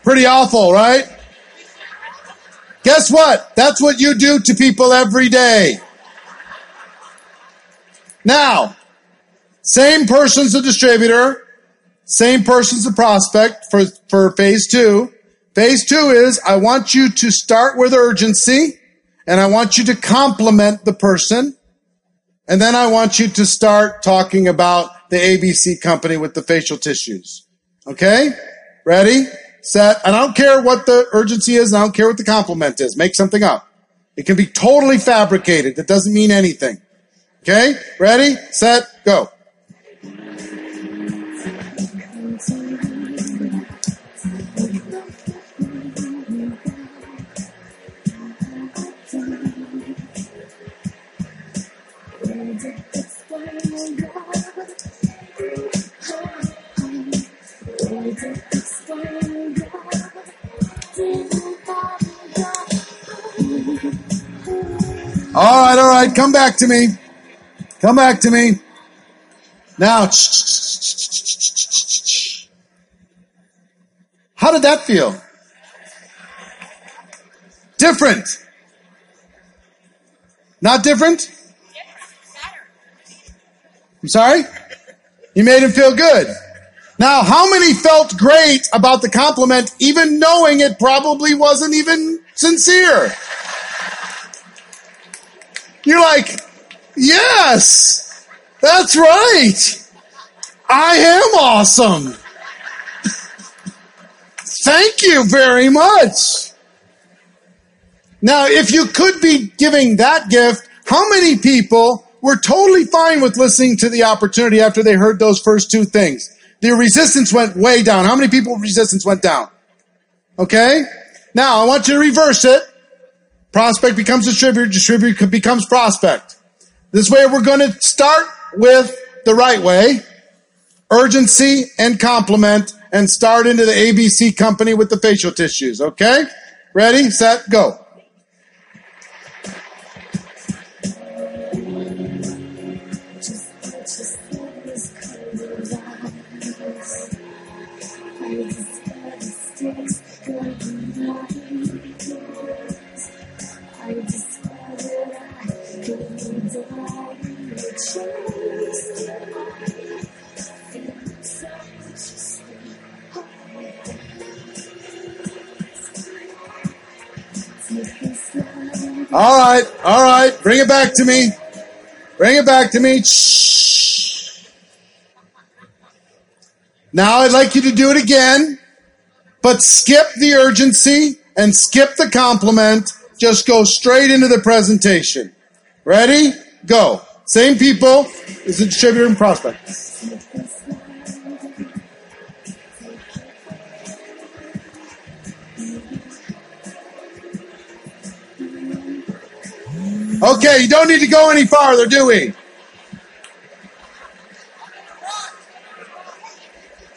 Pretty awful, right? Guess what? That's what you do to people every day. Now, same person's a distributor, same person's a prospect for, for phase two. Phase two is I want you to start with urgency and I want you to compliment the person. And then I want you to start talking about the ABC company with the facial tissues. Okay? Ready? Set. And I don't care what the urgency is. I don't care what the compliment is. Make something up. It can be totally fabricated. That doesn't mean anything. Okay? Ready? Set. Go. All right, all right. Come back to me. Come back to me. Now, how did that feel? Different. Not different? I'm sorry? You made him feel good. Now, how many felt great about the compliment, even knowing it probably wasn't even sincere? You're like, yes, that's right. I am awesome. Thank you very much. Now, if you could be giving that gift, how many people were totally fine with listening to the opportunity after they heard those first two things? The resistance went way down. How many people resistance went down? Okay? Now, I want you to reverse it. Prospect becomes distributor, distributor becomes prospect. This way we're going to start with the right way, urgency and complement, and start into the ABC company with the facial tissues. Okay? Ready, set, go. All right, all right. Bring it back to me. Bring it back to me. Shh. Now I'd like you to do it again, but skip the urgency and skip the compliment. Just go straight into the presentation. Ready? Go. Same people. Is a distributor and prospect. Okay, you don't need to go any farther, do we?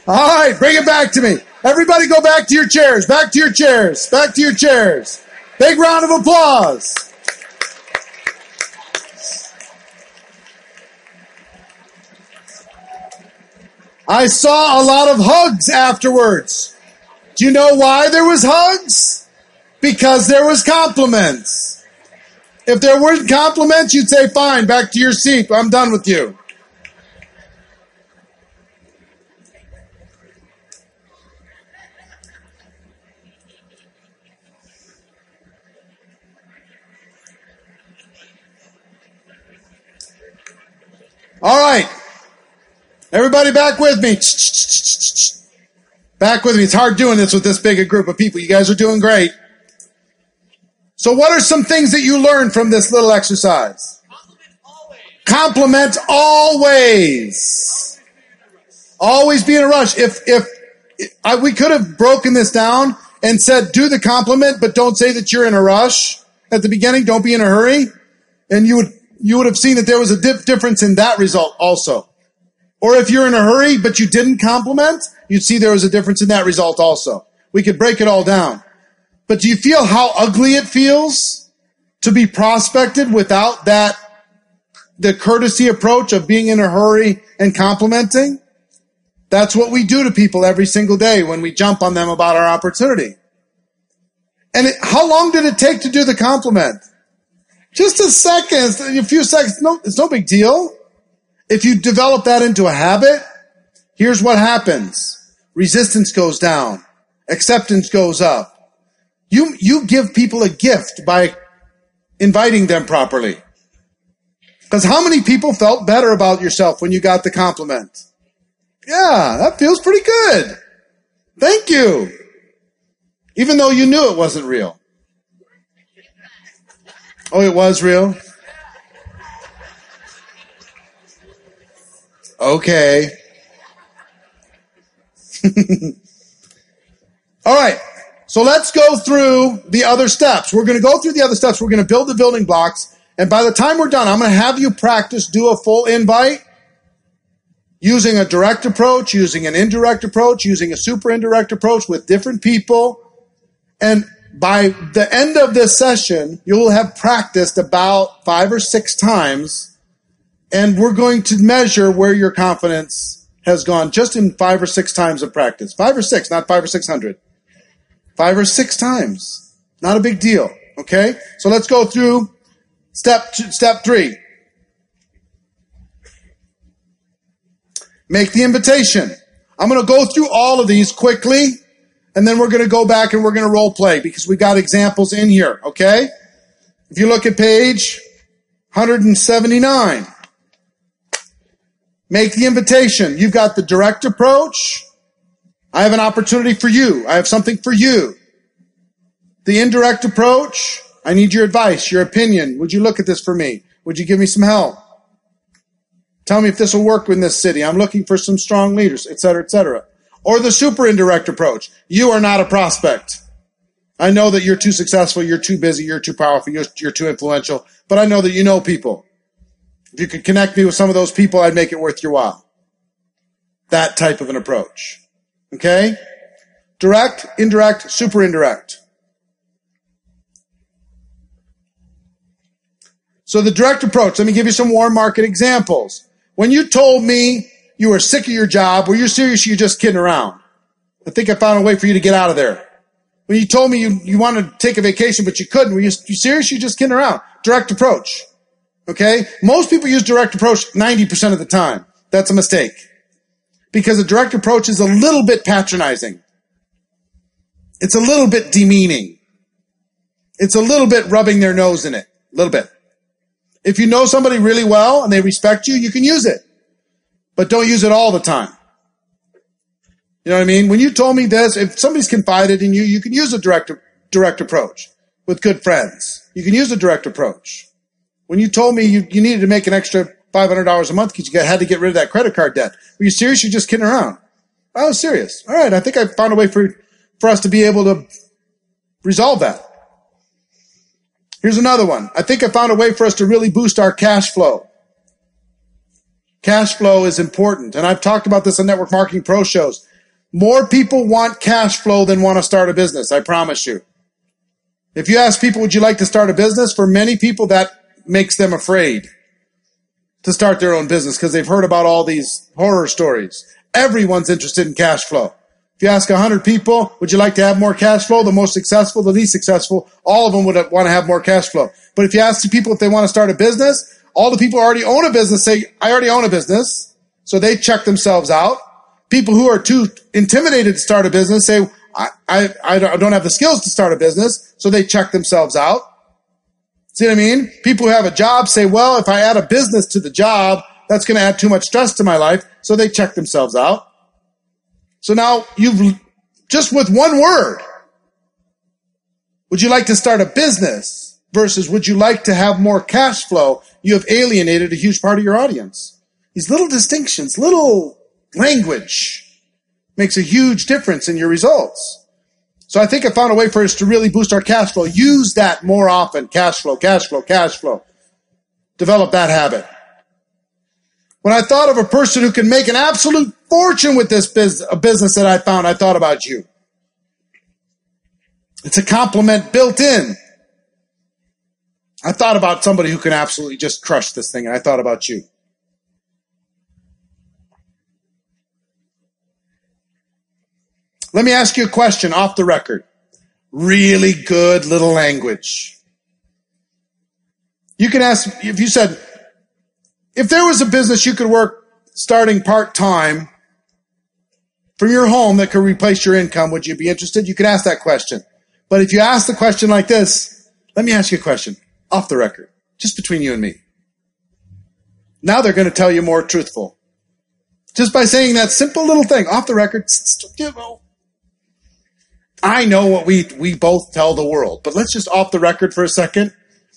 All right, bring it back to me. Everybody go back to your chairs. Back to your chairs. Back to your chairs. Big round of applause. I saw a lot of hugs afterwards. Do you know why there was hugs? Because there was compliments. If there weren't compliments, you'd say, fine, back to your seat. I'm done with you. All right. Everybody back with me. Back with me. It's hard doing this with this big a group of people. You guys are doing great. So what are some things that you learned from this little exercise? Compliment always. Always be in a rush. If, if, I, we could have broken this down and said, do the compliment, but don't say that you're in a rush at the beginning. Don't be in a hurry. And you would, you would have seen that there was a difference in that result also. Or if you're in a hurry, but you didn't compliment, you'd see there was a difference in that result also. We could break it all down. But do you feel how ugly it feels to be prospected without that, the courtesy approach of being in a hurry and complimenting? That's what we do to people every single day when we jump on them about our opportunity. And it, how long did it take to do the compliment? Just a second, a few seconds. No, it's no big deal. If you develop that into a habit, here's what happens. Resistance goes down. Acceptance goes up. You, you give people a gift by inviting them properly. Because how many people felt better about yourself when you got the compliment? Yeah, that feels pretty good. Thank you. Even though you knew it wasn't real. Oh, it was real? Okay. All right. So let's go through the other steps. We're going to go through the other steps. We're going to build the building blocks. And by the time we're done, I'm going to have you practice do a full invite using a direct approach, using an indirect approach, using a super indirect approach with different people. And by the end of this session, you'll have practiced about five or six times. And we're going to measure where your confidence has gone just in five or six times of practice. Five or six, not five or six hundred five or six times. Not a big deal. Okay? So let's go through step two, step three. Make the invitation. I'm going to go through all of these quickly, and then we're going to go back and we're going to role play because we got examples in here. Okay? If you look at page 179, make the invitation. You've got the direct approach, I have an opportunity for you. I have something for you. The indirect approach, I need your advice, your opinion. Would you look at this for me? Would you give me some help? Tell me if this will work in this city. I'm looking for some strong leaders, etc., etc. Or the super indirect approach. You are not a prospect. I know that you're too successful, you're too busy, you're too powerful, you're, you're too influential, but I know that you know people. If you could connect me with some of those people, I'd make it worth your while. That type of an approach. Okay? Direct, indirect, super indirect. So the direct approach, let me give you some warm market examples. When you told me you were sick of your job, were you serious? You're just kidding around. I think I found a way for you to get out of there. When you told me you, you wanted to take a vacation, but you couldn't, were you, you serious? You just kidding around. Direct approach. Okay? Most people use direct approach 90% of the time. That's a mistake. Because a direct approach is a little bit patronizing. It's a little bit demeaning. It's a little bit rubbing their nose in it. A little bit. If you know somebody really well and they respect you, you can use it. But don't use it all the time. You know what I mean? When you told me this, if somebody's confided in you, you can use a direct, direct approach with good friends. You can use a direct approach. When you told me you, you needed to make an extra $500 a month because you had to get rid of that credit card debt, were you serious? You're just kidding around. I was serious. All right. I think I found a way for, for us to be able to resolve that. Here's another one. I think I found a way for us to really boost our cash flow. Cash flow is important. And I've talked about this on Network Marketing Pro shows. More people want cash flow than want to start a business. I promise you. If you ask people, would you like to start a business? For many people, that makes them afraid to start their own business because they've heard about all these horror stories. Everyone's interested in cash flow. If you ask 100 people, would you like to have more cash flow? The most successful, the least successful, all of them would want to have more cash flow. But if you ask the people if they want to start a business, all the people who already own a business say, I already own a business. So they check themselves out. People who are too intimidated to start a business say, I, I, I don't have the skills to start a business. So they check themselves out. See what I mean? People who have a job say, well, if I add a business to the job, that's going to add too much stress to my life. So they check themselves out. So now you've just with one word, would you like to start a business versus would you like to have more cash flow? You have alienated a huge part of your audience. These little distinctions, little language makes a huge difference in your results. So I think I found a way for us to really boost our cash flow. Use that more often. Cash flow, cash flow, cash flow. Develop that habit. When I thought of a person who can make an absolute fortune with this business, a business that I found, I thought about you. It's a compliment built in. I thought about somebody who can absolutely just crush this thing, and I thought about you. Let me ask you a question off the record. Really good little language. You can ask, if you said, if there was a business you could work starting part time from your home that could replace your income, would you be interested? You could ask that question. But if you ask the question like this, let me ask you a question off the record, just between you and me. Now they're going to tell you more truthful. Just by saying that simple little thing off the record, you know, I know what we, we both tell the world, but let's just off the record for a second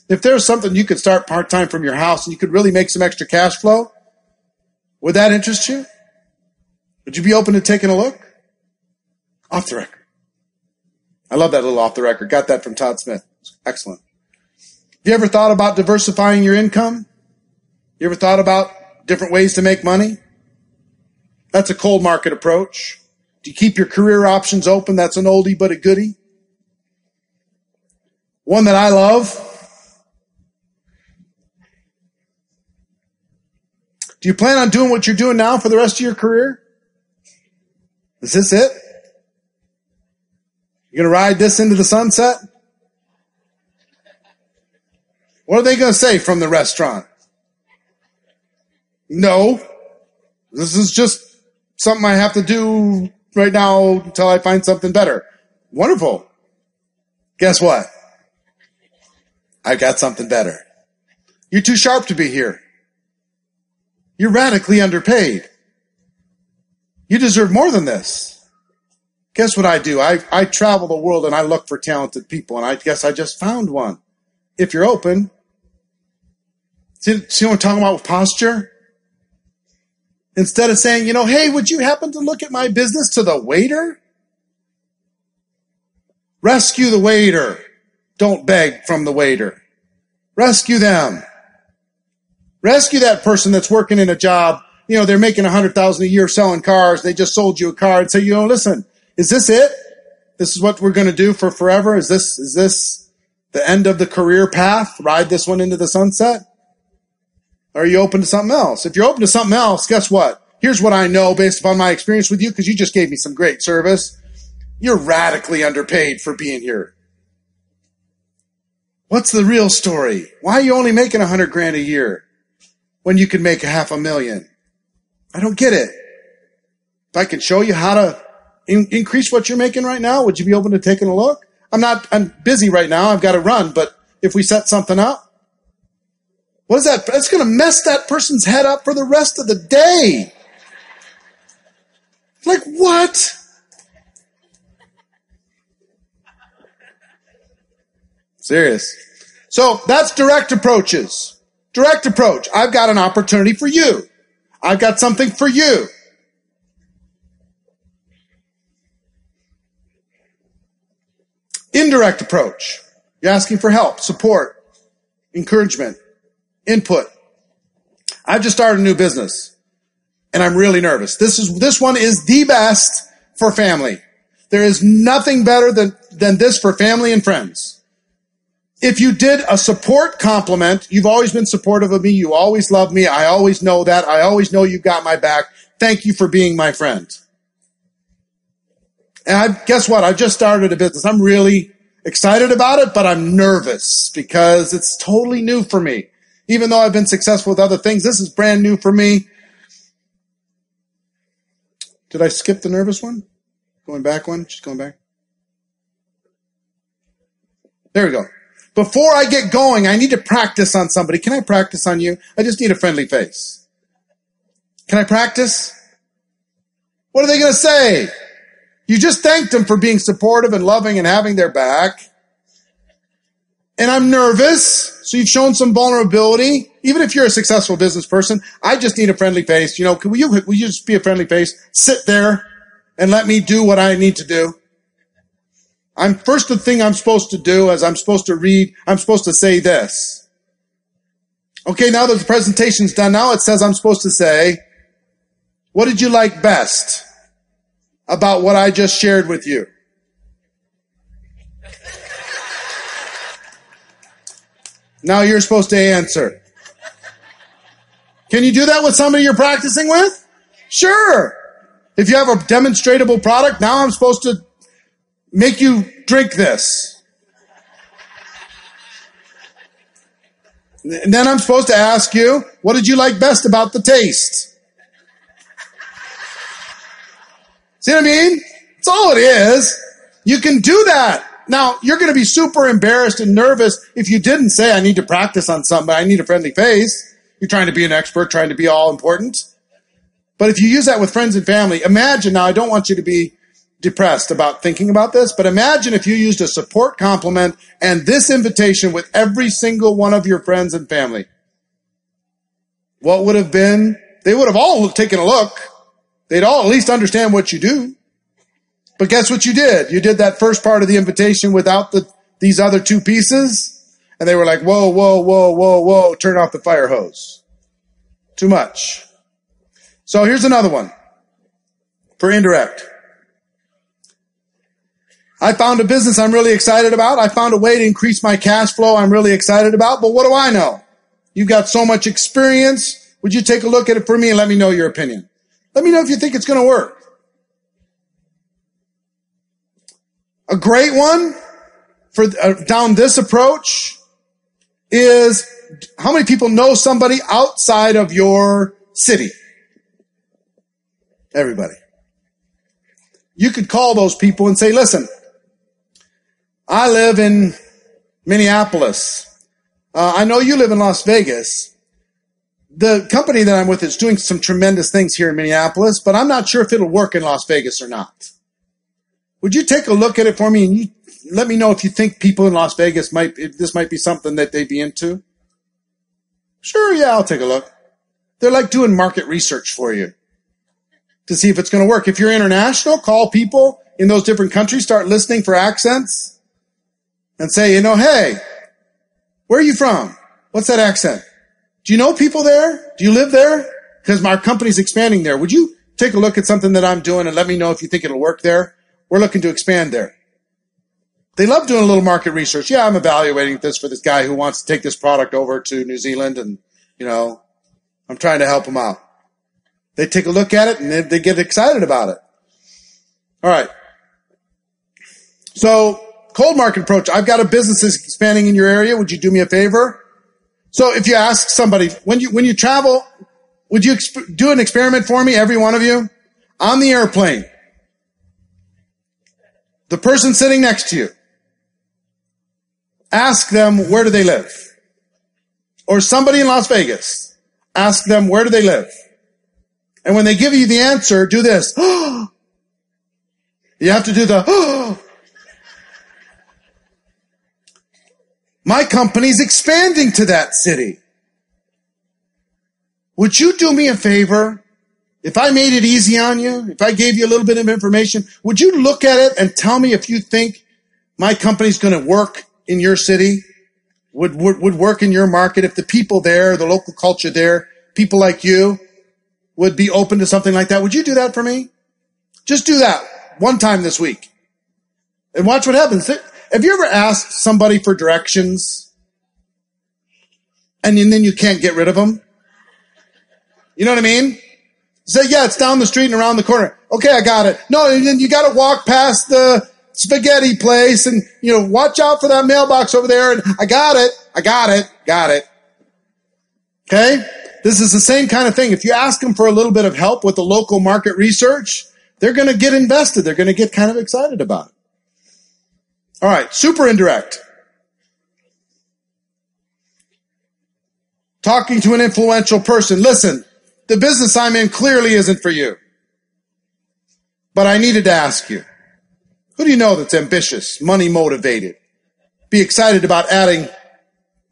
if there's something you could start part time from your house and you could really make some extra cash flow, would that interest you? Would you be open to taking a look? Off the record. I love that little off the record. Got that from Todd Smith. Excellent. Have you ever thought about diversifying your income? You ever thought about different ways to make money? That's a cold market approach. Do you keep your career options open? That's an oldie but a goodie. One that I love Do you plan on doing what you're doing now for the rest of your career? Is this it? You're going to ride this into the sunset? What are they going to say from the restaurant? No. This is just something I have to do right now until I find something better. Wonderful. Guess what? I've got something better. You're too sharp to be here. You're radically underpaid. You deserve more than this. Guess what I do? I, I travel the world and I look for talented people, and I guess I just found one. If you're open, see, see what I'm talking about with posture? Instead of saying, you know, hey, would you happen to look at my business to the waiter? Rescue the waiter. Don't beg from the waiter. Rescue them. Rescue that person that's working in a job. You know, they're making a hundred thousand a year selling cars. They just sold you a car and say, you know, listen, is this it? This is what we're going to do for forever? Is this, is this the end of the career path? Ride this one into the sunset? Are you open to something else? If you're open to something else, guess what? Here's what I know based upon my experience with you, because you just gave me some great service. You're radically underpaid for being here. What's the real story? Why are you only making a hundred grand a year when you can make a half a million? I don't get it. If I can show you how to in- increase what you're making right now, would you be open to taking a look? I'm not, I'm busy right now. I've got to run, but if we set something up, what is that? That's going to mess that person's head up for the rest of the day. Like, what? Serious. So that's direct approaches. Direct approach. I've got an opportunity for you. I've got something for you. Indirect approach. You're asking for help, support, encouragement, input. I've just started a new business and I'm really nervous. This is, this one is the best for family. There is nothing better than, than this for family and friends. If you did a support compliment, you've always been supportive of me. You always love me. I always know that. I always know you've got my back. Thank you for being my friend. And I, guess what? I just started a business. I'm really excited about it, but I'm nervous because it's totally new for me. Even though I've been successful with other things, this is brand new for me. Did I skip the nervous one? Going back one? Just going back. There we go. Before I get going, I need to practice on somebody. Can I practice on you? I just need a friendly face. Can I practice? What are they going to say? You just thanked them for being supportive and loving and having their back. And I'm nervous. So you've shown some vulnerability. Even if you're a successful business person, I just need a friendly face. You know, can, you, will you just be a friendly face? Sit there and let me do what I need to do. I'm first the thing I'm supposed to do is I'm supposed to read, I'm supposed to say this. Okay, now that the presentation's done, now it says I'm supposed to say, what did you like best about what I just shared with you? Now you're supposed to answer. Can you do that with somebody you're practicing with? Sure. If you have a demonstrable product, now I'm supposed to make you drink this. And then I'm supposed to ask you, what did you like best about the taste? See what I mean? That's all it is. You can do that. Now, you're going to be super embarrassed and nervous if you didn't say, I need to practice on somebody. I need a friendly face. You're trying to be an expert, trying to be all important. But if you use that with friends and family, imagine now, I don't want you to be depressed about thinking about this, but imagine if you used a support compliment and this invitation with every single one of your friends and family. What would have been? They would have all taken a look. They'd all at least understand what you do. But guess what you did? You did that first part of the invitation without the, these other two pieces. And they were like, whoa, whoa, whoa, whoa, whoa, turn off the fire hose. Too much. So here's another one for indirect. I found a business I'm really excited about. I found a way to increase my cash flow I'm really excited about. But what do I know? You've got so much experience. Would you take a look at it for me and let me know your opinion? Let me know if you think it's going to work. A great one for uh, down this approach is how many people know somebody outside of your city? Everybody. You could call those people and say, listen, I live in Minneapolis. Uh, I know you live in Las Vegas. The company that I'm with is doing some tremendous things here in Minneapolis, but I'm not sure if it'll work in Las Vegas or not. Would you take a look at it for me and you let me know if you think people in Las Vegas might, this might be something that they'd be into? Sure, yeah, I'll take a look. They're like doing market research for you to see if it's going to work. If you're international, call people in those different countries start listening for accents and say, you know, hey, where are you from? What's that accent? Do you know people there? Do you live there? Because my company's expanding there. Would you take a look at something that I'm doing and let me know if you think it'll work there? We're looking to expand there. They love doing a little market research. Yeah, I'm evaluating this for this guy who wants to take this product over to New Zealand and, you know, I'm trying to help him out. They take a look at it and they, they get excited about it. All right. So cold market approach. I've got a business that's expanding in your area. Would you do me a favor? So if you ask somebody when you when you travel, would you exp- do an experiment for me, every one of you, on the airplane? The person sitting next to you. Ask them where do they live, or somebody in Las Vegas. Ask them where do they live, and when they give you the answer, do this. you have to do the. My company's expanding to that city. Would you do me a favor? If I made it easy on you, if I gave you a little bit of information, would you look at it and tell me if you think my company's going to work in your city? Would, would, would work in your market? If the people there, the local culture there, people like you would be open to something like that, would you do that for me? Just do that one time this week and watch what happens. Have you ever asked somebody for directions and then you can't get rid of them? You know what I mean? Say, yeah, it's down the street and around the corner. Okay, I got it. No, and then you got to walk past the spaghetti place and, you know, watch out for that mailbox over there. And I got it. I got it. Got it. Okay. This is the same kind of thing. If you ask them for a little bit of help with the local market research, they're going to get invested. They're going to get kind of excited about it. All right, super indirect. Talking to an influential person. Listen, the business I'm in clearly isn't for you. But I needed to ask you. Who do you know that's ambitious, money motivated, be excited about adding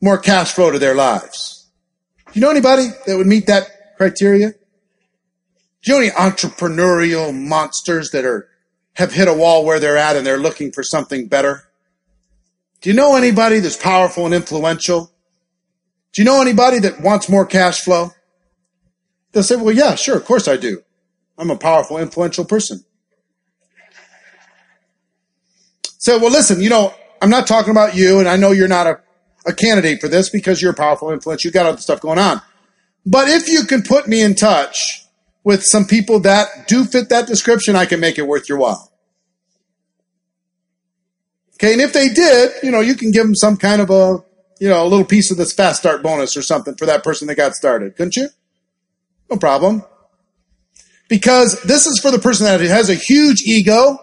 more cash flow to their lives? Do you know anybody that would meet that criteria? Do you know any entrepreneurial monsters that are have hit a wall where they're at and they're looking for something better? Do you know anybody that's powerful and influential? Do you know anybody that wants more cash flow? They'll say, well, yeah, sure, of course I do. I'm a powerful, influential person. Say, well, listen, you know, I'm not talking about you, and I know you're not a, a candidate for this because you're a powerful, influential. You've got other stuff going on. But if you can put me in touch with some people that do fit that description, I can make it worth your while. Okay, and if they did, you know, you can give them some kind of a, you know, a little piece of this fast start bonus or something for that person that got started, couldn't you? No problem. Because this is for the person that has a huge ego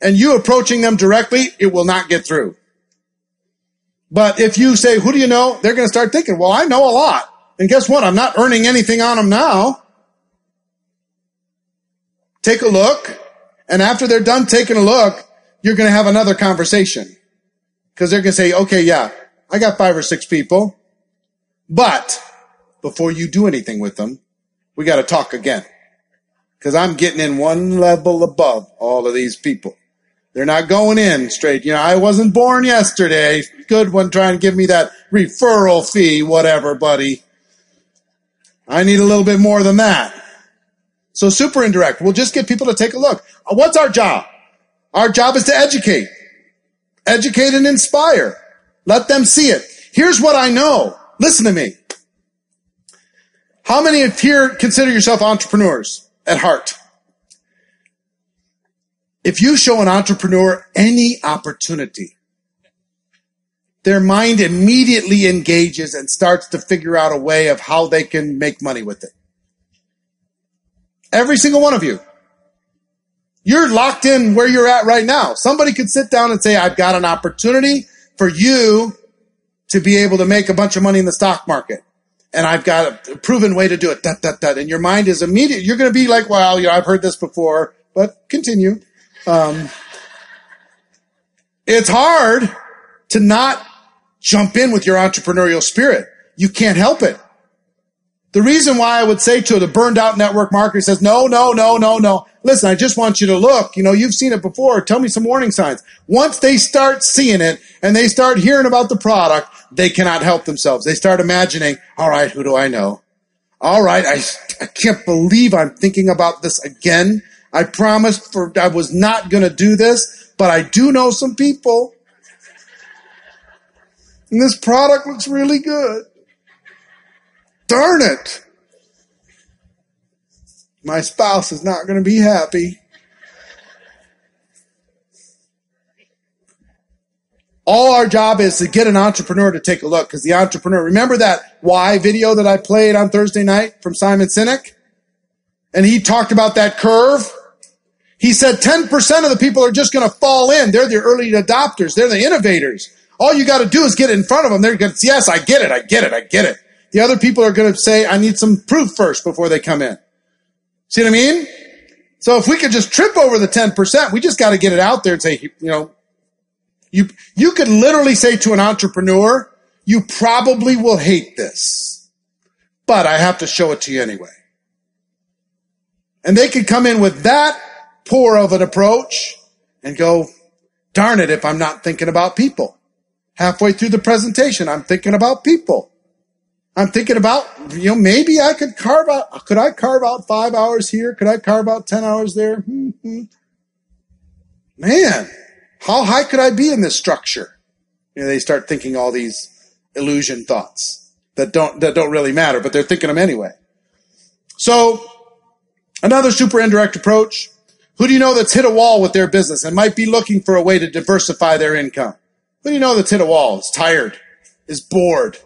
and you approaching them directly, it will not get through. But if you say, who do you know? They're going to start thinking, well, I know a lot. And guess what? I'm not earning anything on them now take a look. And after they're done taking a look, you're going to have another conversation because they're going to say, okay, yeah, I got five or six people, but before you do anything with them, we got to talk again because I'm getting in one level above all of these people. They're not going in straight. You know, I wasn't born yesterday. Good one trying to give me that referral fee, whatever, buddy. I need a little bit more than that. So super indirect. We'll just get people to take a look. What's our job? Our job is to educate. Educate and inspire. Let them see it. Here's what I know. Listen to me. How many of here consider yourself entrepreneurs at heart? If you show an entrepreneur any opportunity, their mind immediately engages and starts to figure out a way of how they can make money with it. Every single one of you. You're locked in where you're at right now. Somebody could sit down and say, I've got an opportunity for you to be able to make a bunch of money in the stock market. And I've got a proven way to do it. That, that, that. And your mind is immediate. You're going to be like, well, you know, I've heard this before, but continue. Um, it's hard to not jump in with your entrepreneurial spirit. You can't help it. The reason why I would say to the burned out network marketer says, no, no, no, no, no. listen, I just want you to look. You know, you've seen it before. Tell me some warning signs. Once they start seeing it and they start hearing about the product, they cannot help themselves. They start imagining, all right, who do I know? All right, I, I can't believe I'm thinking about this again. I promised for I was not going to do this, but I do know some people. And this product looks really good. Darn it. My spouse is not going to be happy. All our job is to get an entrepreneur to take a look because the entrepreneur, remember that why video that I played on Thursday night from Simon Sinek? And he talked about that curve. He said 10% of the people are just going to fall in. They're the early adopters. They're the innovators. All you got to do is get in front of them. They're going to, say yes, I get it. I get it. I get it. The other people are going to say, I need some proof first before they come in. See what I mean? So if we could just trip over the 10%, we just got to get it out there and say, you know, you, you could literally say to an entrepreneur, you probably will hate this, but I have to show it to you anyway. And they could come in with that poor of an approach and go, darn it, if I'm not thinking about people. Halfway through the presentation, I'm thinking about people. I'm thinking about, you know, maybe I could carve out, could I carve out five hours here? Could I carve out 10 hours there? Mm-hmm. Man, how high could I be in this structure? You know, they start thinking all these illusion thoughts that don't, that don't really matter, but they're thinking them anyway. So another super indirect approach. Who do you know that's hit a wall with their business and might be looking for a way to diversify their income? Who do you know that's hit a wall, is tired, is bored,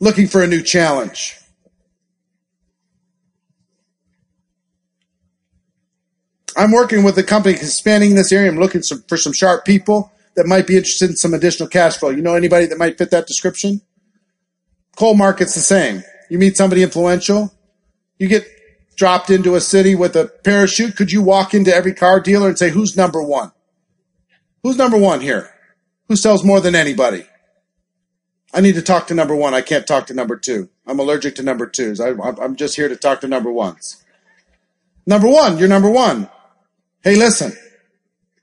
looking for a new challenge. I'm working with a company expanding in this area. I'm looking for some sharp people that might be interested in some additional cash flow. You know anybody that might fit that description? Coal market's the same. You meet somebody influential, you get dropped into a city with a parachute. Could you walk into every car dealer and say, who's number one? Who's number one here? Who sells more than anybody? I need to talk to number one. I can't talk to number two. I'm allergic to number twos. I, am just here to talk to number ones. Number one, you're number one. Hey, listen.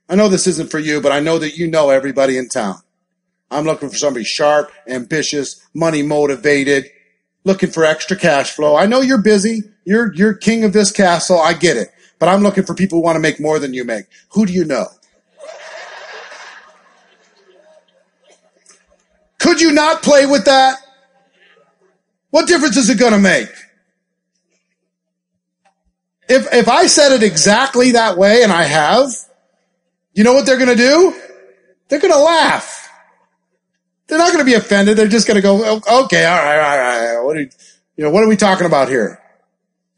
I know this isn't for you, but I know that you know everybody in town. I'm looking for somebody sharp, ambitious, money motivated, looking for extra cash flow. I know you're busy. You're, you're king of this castle. I get it. But I'm looking for people who want to make more than you make. Who do you know? Could you not play with that? What difference is it going to make? If, if I said it exactly that way, and I have, you know what they're going to do? They're going to laugh. They're not going to be offended. They're just going to go, oh, okay, all right, all right. What are you, you know, what are we talking about here?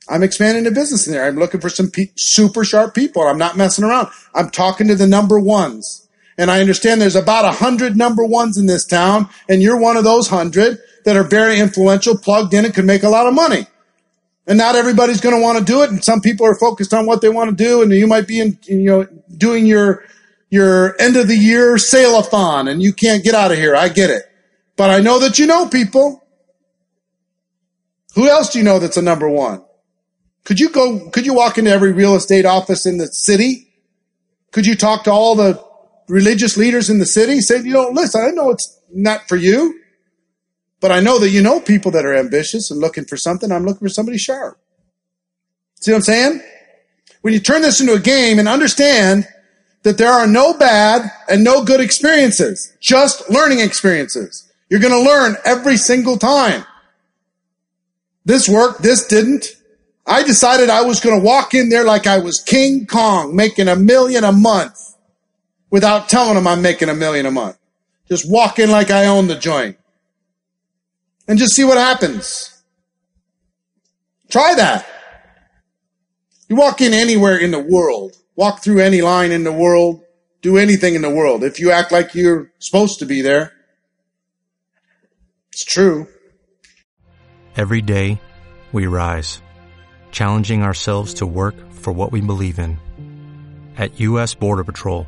I'm expanding the business in there. I'm looking for some pe- super sharp people. I'm not messing around. I'm talking to the number ones. And I understand there's about a hundred number ones in this town, and you're one of those hundred that are very influential, plugged in, and can make a lot of money. And not everybody's going to want to do it, and some people are focused on what they want to do, and you might be in, you know, doing your your end of the year sale-a-thon, and you can't get out of here. I get it, but I know that you know people. Who else do you know that's a number one? Could you go? Could you walk into every real estate office in the city? Could you talk to all the religious leaders in the city said, you know, listen, I know it's not for you, but I know that you know people that are ambitious and looking for something. I'm looking for somebody sharp. See what I'm saying? When you turn this into a game and understand that there are no bad and no good experiences, just learning experiences. You're going to learn every single time. This worked, this didn't. I decided I was going to walk in there like I was King Kong, making a million a month without telling them I'm making a million a month. Just walk in like I own the joint and just see what happens. Try that. You walk in anywhere in the world, walk through any line in the world, do anything in the world. If you act like you're supposed to be there, it's true. Every day, we rise, challenging ourselves to work for what we believe in. At U.S. Border Patrol,